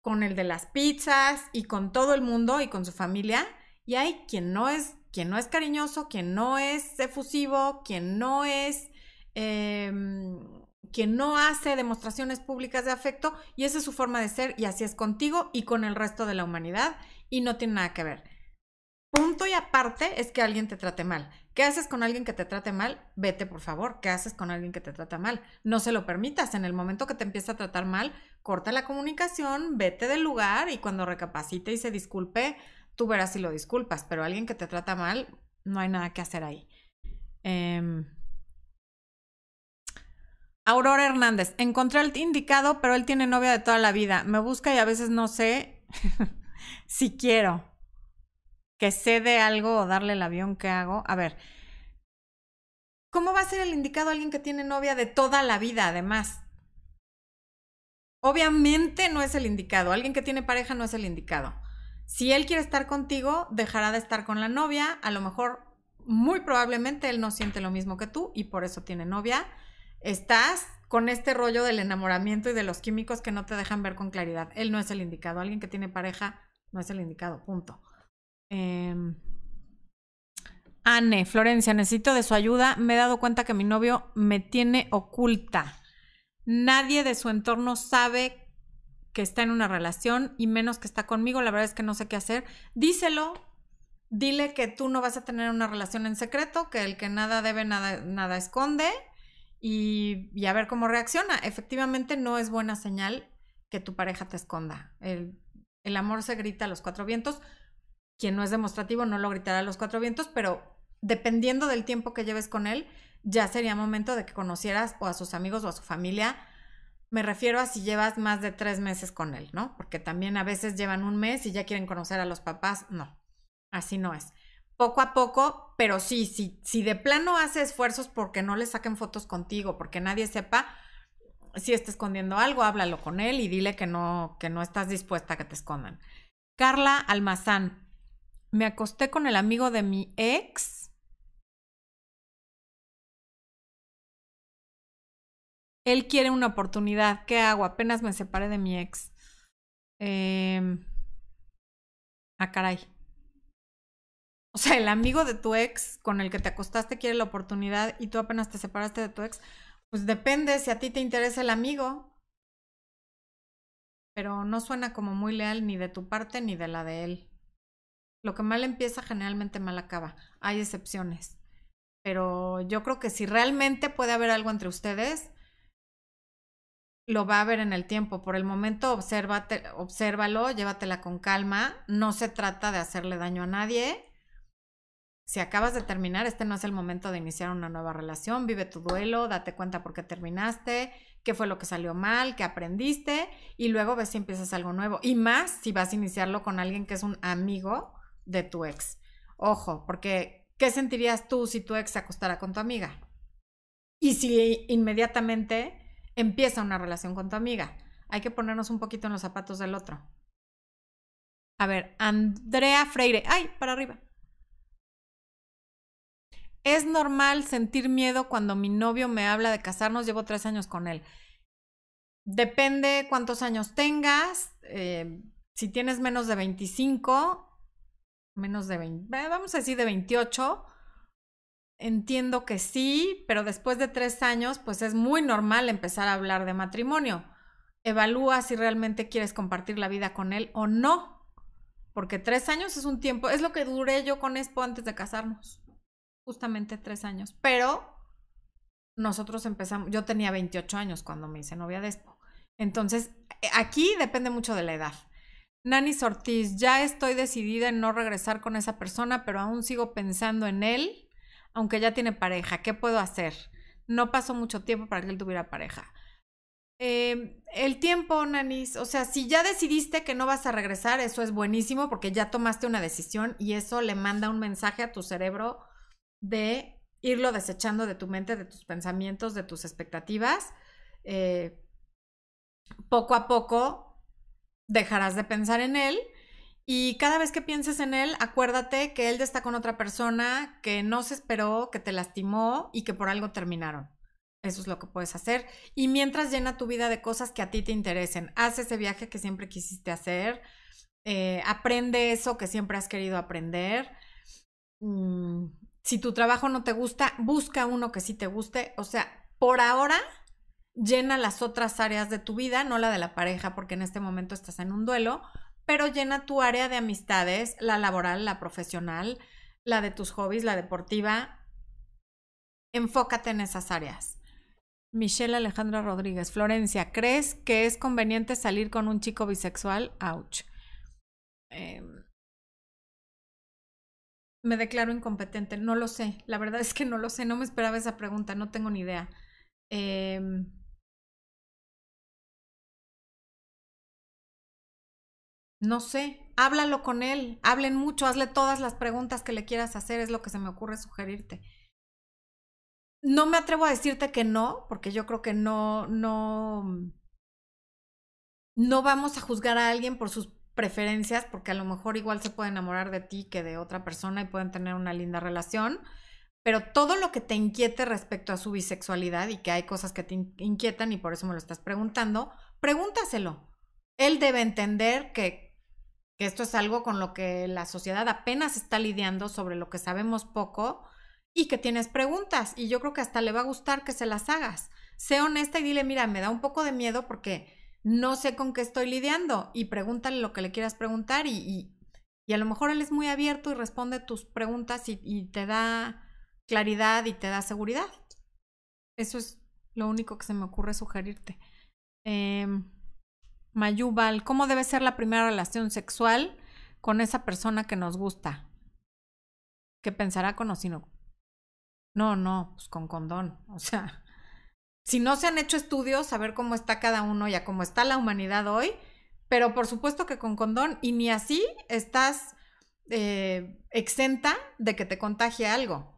con el de las pizzas y con todo el mundo y con su familia. Y hay quien no es, quien no es cariñoso, quien no es efusivo, quien no es, em, quien no hace demostraciones públicas de afecto y esa es su forma de ser y así es contigo y con el resto de la humanidad y no tiene nada que ver. Punto y aparte es que alguien te trate mal. ¿Qué haces con alguien que te trate mal? Vete, por favor. ¿Qué haces con alguien que te trata mal? No se lo permitas. En el momento que te empieza a tratar mal, corta la comunicación, vete del lugar y cuando recapacite y se disculpe, tú verás si lo disculpas. Pero alguien que te trata mal, no hay nada que hacer ahí. Em, Aurora Hernández, encontré el indicado, pero él tiene novia de toda la vida. Me busca y a veces no sé si quiero que cede algo o darle el avión que hago. A ver, ¿cómo va a ser el indicado alguien que tiene novia de toda la vida, además? Obviamente no es el indicado. Alguien que tiene pareja no es el indicado. Si él quiere estar contigo, dejará de estar con la novia. A lo mejor, muy probablemente, él no siente lo mismo que tú y por eso tiene novia. Estás con este rollo del enamoramiento y de los químicos que no te dejan ver con claridad. Él no es el indicado. Alguien que tiene pareja no es el indicado, punto. Eh, Anne, Florencia, necesito de su ayuda. Me he dado cuenta que mi novio me tiene oculta. Nadie de su entorno sabe que está en una relación y menos que está conmigo. La verdad es que no sé qué hacer. Díselo. Dile que tú no vas a tener una relación en secreto, que el que nada debe, nada, nada esconde y, a ver cómo reacciona. Efectivamente, no es buena señal que tu pareja te esconda. El el amor se grita a los cuatro vientos. Quien no es demostrativo no lo gritará a los cuatro vientos, pero dependiendo del tiempo que lleves con él, ya sería momento de que conocieras o a sus amigos o a su familia. Me refiero a si llevas más de tres meses con él, ¿no? Porque también a veces llevan un mes y ya quieren conocer a los papás. No, así no es. Poco a poco, pero sí, sí, si de plano hace esfuerzos porque no le saquen fotos contigo, porque nadie sepa, si está escondiendo algo, háblalo con él y dile que no, que no estás dispuesta a que te escondan. Carla Almazán, me acosté con el amigo de mi ex. Él quiere una oportunidad. ¿Qué hago? Apenas me separé de mi ex. Eh... Ah, caray. O sea, el amigo de tu ex con el que te acostaste quiere la oportunidad y tú apenas te separaste de tu ex. Pues depende si a ti te interesa el amigo. Pero no suena como muy leal ni de tu parte ni de la de él. Lo que mal empieza generalmente mal acaba. Hay excepciones. Pero yo creo que si realmente puede haber algo entre ustedes, lo va a ver en el tiempo. Por el momento, obsérvate, obsérvalo, llévatela con calma. No se trata de hacerle daño a nadie si acabas de terminar, este no es el momento de iniciar una nueva relación, vive tu duelo, date cuenta por qué terminaste, qué fue lo que salió mal, qué aprendiste y luego ves si empiezas algo nuevo. Y más si vas a iniciarlo con alguien que es un amigo de tu ex. Ojo, porque ¿qué sentirías tú si tu ex se acostara con tu amiga? Y si inmediatamente empieza una relación con tu amiga. Hay que ponernos un poquito en los zapatos del otro. A ver, Andrea Freire. ¡Ay, para arriba! Es normal sentir miedo cuando mi novio me habla de casarnos. Llevo tres años con él. Depende cuántos años tengas. Eh, si tienes menos de 25, menos de 20, eh, vamos a decir de 28, entiendo que sí, pero después de tres años, pues es muy normal empezar a hablar de matrimonio. Evalúa si realmente quieres compartir la vida con él o no. Porque tres años es un tiempo, es lo que duré yo con Expo antes de casarnos. Justamente tres años. Pero nosotros empezamos, yo tenía 28 años cuando me hice novia de Expo. Entonces, eh, aquí depende mucho de la edad. Nani Ortiz, ya estoy decidida en no regresar con esa persona, pero aún sigo pensando en él, aunque ya tiene pareja. ¿Qué puedo hacer? No pasó mucho tiempo para que él tuviera pareja. Eh, el tiempo, Nanis, o sea, si ya decidiste que no vas a regresar, eso es buenísimo porque ya tomaste una decisión y eso le manda un mensaje a tu cerebro de irlo desechando de tu mente, de tus pensamientos, de tus expectativas. Eh, poco a poco dejarás de pensar en él y cada vez que pienses en él, acuérdate que él está con otra persona, que no se esperó, que te lastimó y que por algo terminaron. Eso es lo que puedes hacer. Y mientras llena tu vida de cosas que a ti te interesen, haz ese viaje que siempre quisiste hacer, eh, aprende eso que siempre has querido aprender. Mm, si tu trabajo no te gusta, busca uno que sí te guste. O sea, por ahora, llena las otras áreas de tu vida, no la de la pareja, porque en este momento estás en un duelo, pero llena tu área de amistades, la laboral, la profesional, la de tus hobbies, la deportiva. Enfócate en esas áreas. Michelle Alejandra Rodríguez. Florencia, ¿crees que es conveniente salir con un chico bisexual? Ouch. Em, me declaro incompetente. No lo sé. La verdad es que no lo sé. No me esperaba esa pregunta. No tengo ni idea. Em, no sé. Háblalo con él. Hablen mucho. Hazle todas las preguntas que le quieras hacer. Es lo que se me ocurre sugerirte. No me atrevo a decirte que no, porque yo creo que no, no, no vamos a juzgar a alguien por sus preferencias, porque a lo mejor igual se puede enamorar de ti que de otra persona y pueden tener una linda relación, pero todo lo que te inquiete respecto a su bisexualidad y que hay cosas que te inquietan y por eso me lo estás preguntando, pregúntaselo. Él debe entender que, que esto es algo con lo que la sociedad apenas está lidiando, sobre lo que sabemos poco y que tienes preguntas y yo creo que hasta le va a gustar que se las hagas. Sé honesta y dile, mira, me da un poco de miedo porque no sé con qué estoy lidiando y pregúntale lo que le quieras preguntar y, y, a lo mejor él es muy abierto y responde tus preguntas y, te da claridad y te da seguridad. Eso es lo único que se me ocurre sugerirte. Eh, Mayubal, ¿cómo debe ser la primera relación sexual con esa persona que nos gusta? ¿Qué pensará con o no, no, pues con condón. O sea, si no se han hecho estudios, a ver cómo está cada uno y a cómo está la humanidad hoy, pero por supuesto que con condón y ni así estás eh, exenta de que te contagie algo.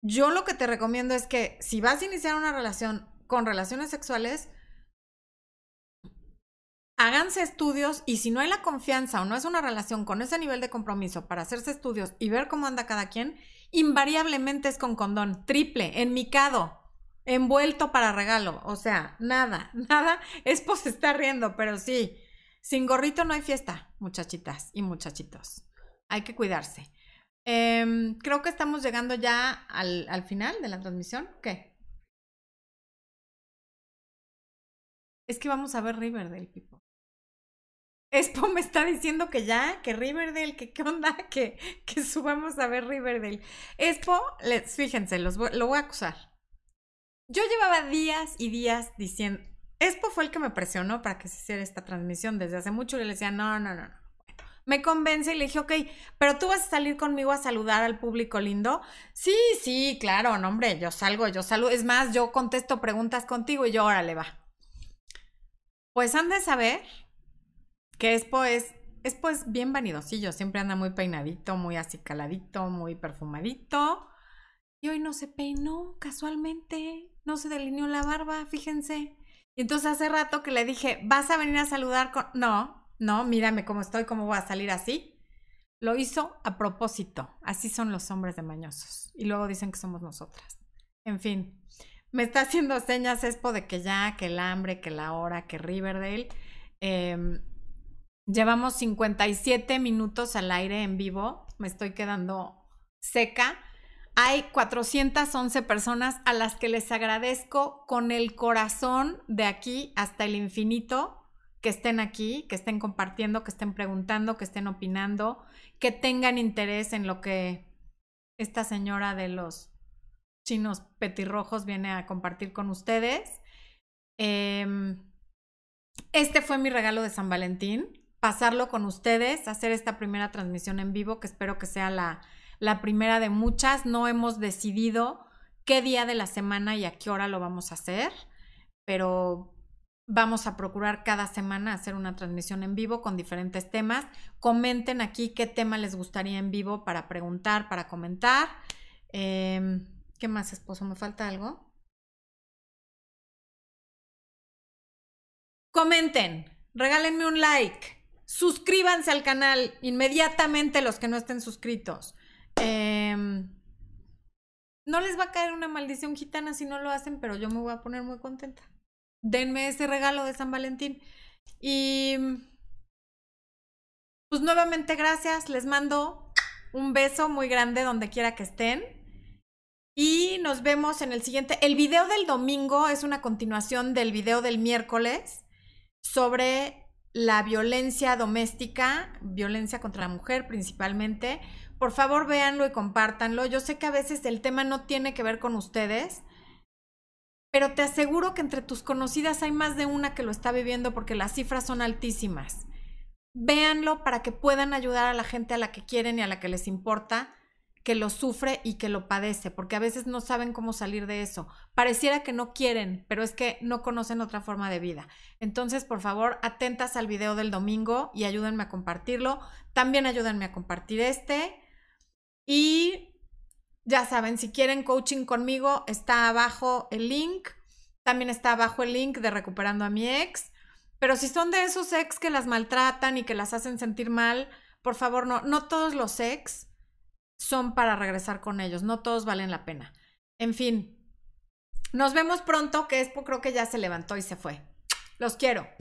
Yo lo que te recomiendo es que si vas a iniciar una relación con relaciones sexuales, háganse estudios y si no hay la confianza o no es una relación con ese nivel de compromiso para hacerse estudios y ver cómo anda cada quien, invariablemente es con condón, triple, enmicado, envuelto para regalo. O sea, nada, nada. Es está riendo, pero sí, sin gorrito no hay fiesta, muchachitas y muchachitos. Hay que cuidarse. Em, creo que estamos llegando ya al, al final de la transmisión. ¿Qué? Es que vamos a ver Riverdale, Pipo. Expo me está diciendo que ya, que Riverdale, que qué onda, que, que subamos a ver Riverdale. Expo, les, fíjense, los lo voy a acusar. Yo llevaba días y días diciendo, Expo fue el que me presionó para que se hiciera esta transmisión desde hace mucho y le decía, no, no, no, no. me convence y le dije, ok, pero tú vas a salir conmigo a saludar al público lindo. Sí, sí, claro, no, hombre, yo salgo, yo salgo. Es más, yo contesto preguntas contigo y yo, órale, va. Pues han de saber que Expo es, Expo es bien vanidosillo, siempre anda muy peinadito, muy acicaladito, muy perfumadito. Y hoy no se peinó, casualmente. no se delineó la barba, fíjense. Y entonces hace rato que le dije, ¿vas a venir a saludar con.? No, no, mírame cómo estoy, cómo voy a salir así. Lo hizo a propósito. Así son los hombres de mañosos. Y luego dicen que somos nosotras. En fin, me está haciendo señas Expo de que ya, que el hambre, que la hora, que Riverdale. Em, llevamos 57 minutos al aire en vivo. Me estoy quedando seca. Hay 411 personas a las que les agradezco con el corazón de aquí hasta el infinito que estén aquí, que estén compartiendo, que estén preguntando, que estén opinando, que tengan interés en lo que esta señora de los chinos petirrojos viene a compartir con ustedes. Em, este fue mi regalo de San Valentín, pasarlo con ustedes, hacer esta primera transmisión en vivo, que espero que sea la, la primera de muchas. No hemos decidido qué día de la semana y a qué hora lo vamos a hacer, pero Vamos a procurar cada semana hacer una transmisión en vivo con diferentes temas. Comenten aquí qué tema les gustaría en vivo para preguntar, para comentar. Em, ¿Qué más, esposo? ¿Me falta algo? Comenten, regálenme un like, suscríbanse al canal inmediatamente los que no estén suscritos. Em, no les va a caer una maldición gitana si no lo hacen, pero yo me voy a poner muy contenta denme ese regalo de San Valentín. Y pues nuevamente gracias, les mando un beso muy grande donde quiera que estén. Y nos vemos en el siguiente. El video del domingo es una continuación del video del miércoles sobre la violencia doméstica, violencia contra la mujer principalmente. Por favor, véanlo y compártanlo. Yo sé que a veces el tema no tiene que ver con ustedes, pero te aseguro que entre tus conocidas hay más de una que lo está viviendo porque las cifras son altísimas. Véanlo para que puedan ayudar a la gente a la que quieren y a la que les importa, que lo sufre y que lo padece, porque a veces no saben cómo salir de eso. Pareciera que no quieren, pero es que no conocen otra forma de vida. Entonces, por favor, atentas al video del domingo y ayúdenme a compartirlo. También ayúdenme a compartir este. Y ya saben, si quieren coaching conmigo, está abajo el link. También está abajo el link de recuperando a mi ex. Pero si son de esos ex que las maltratan y que las hacen sentir mal, por favor, no, no todos los ex son para regresar con ellos, no todos valen la pena. En fin, nos vemos pronto, que Expo creo que ya se levantó y se fue. Los quiero.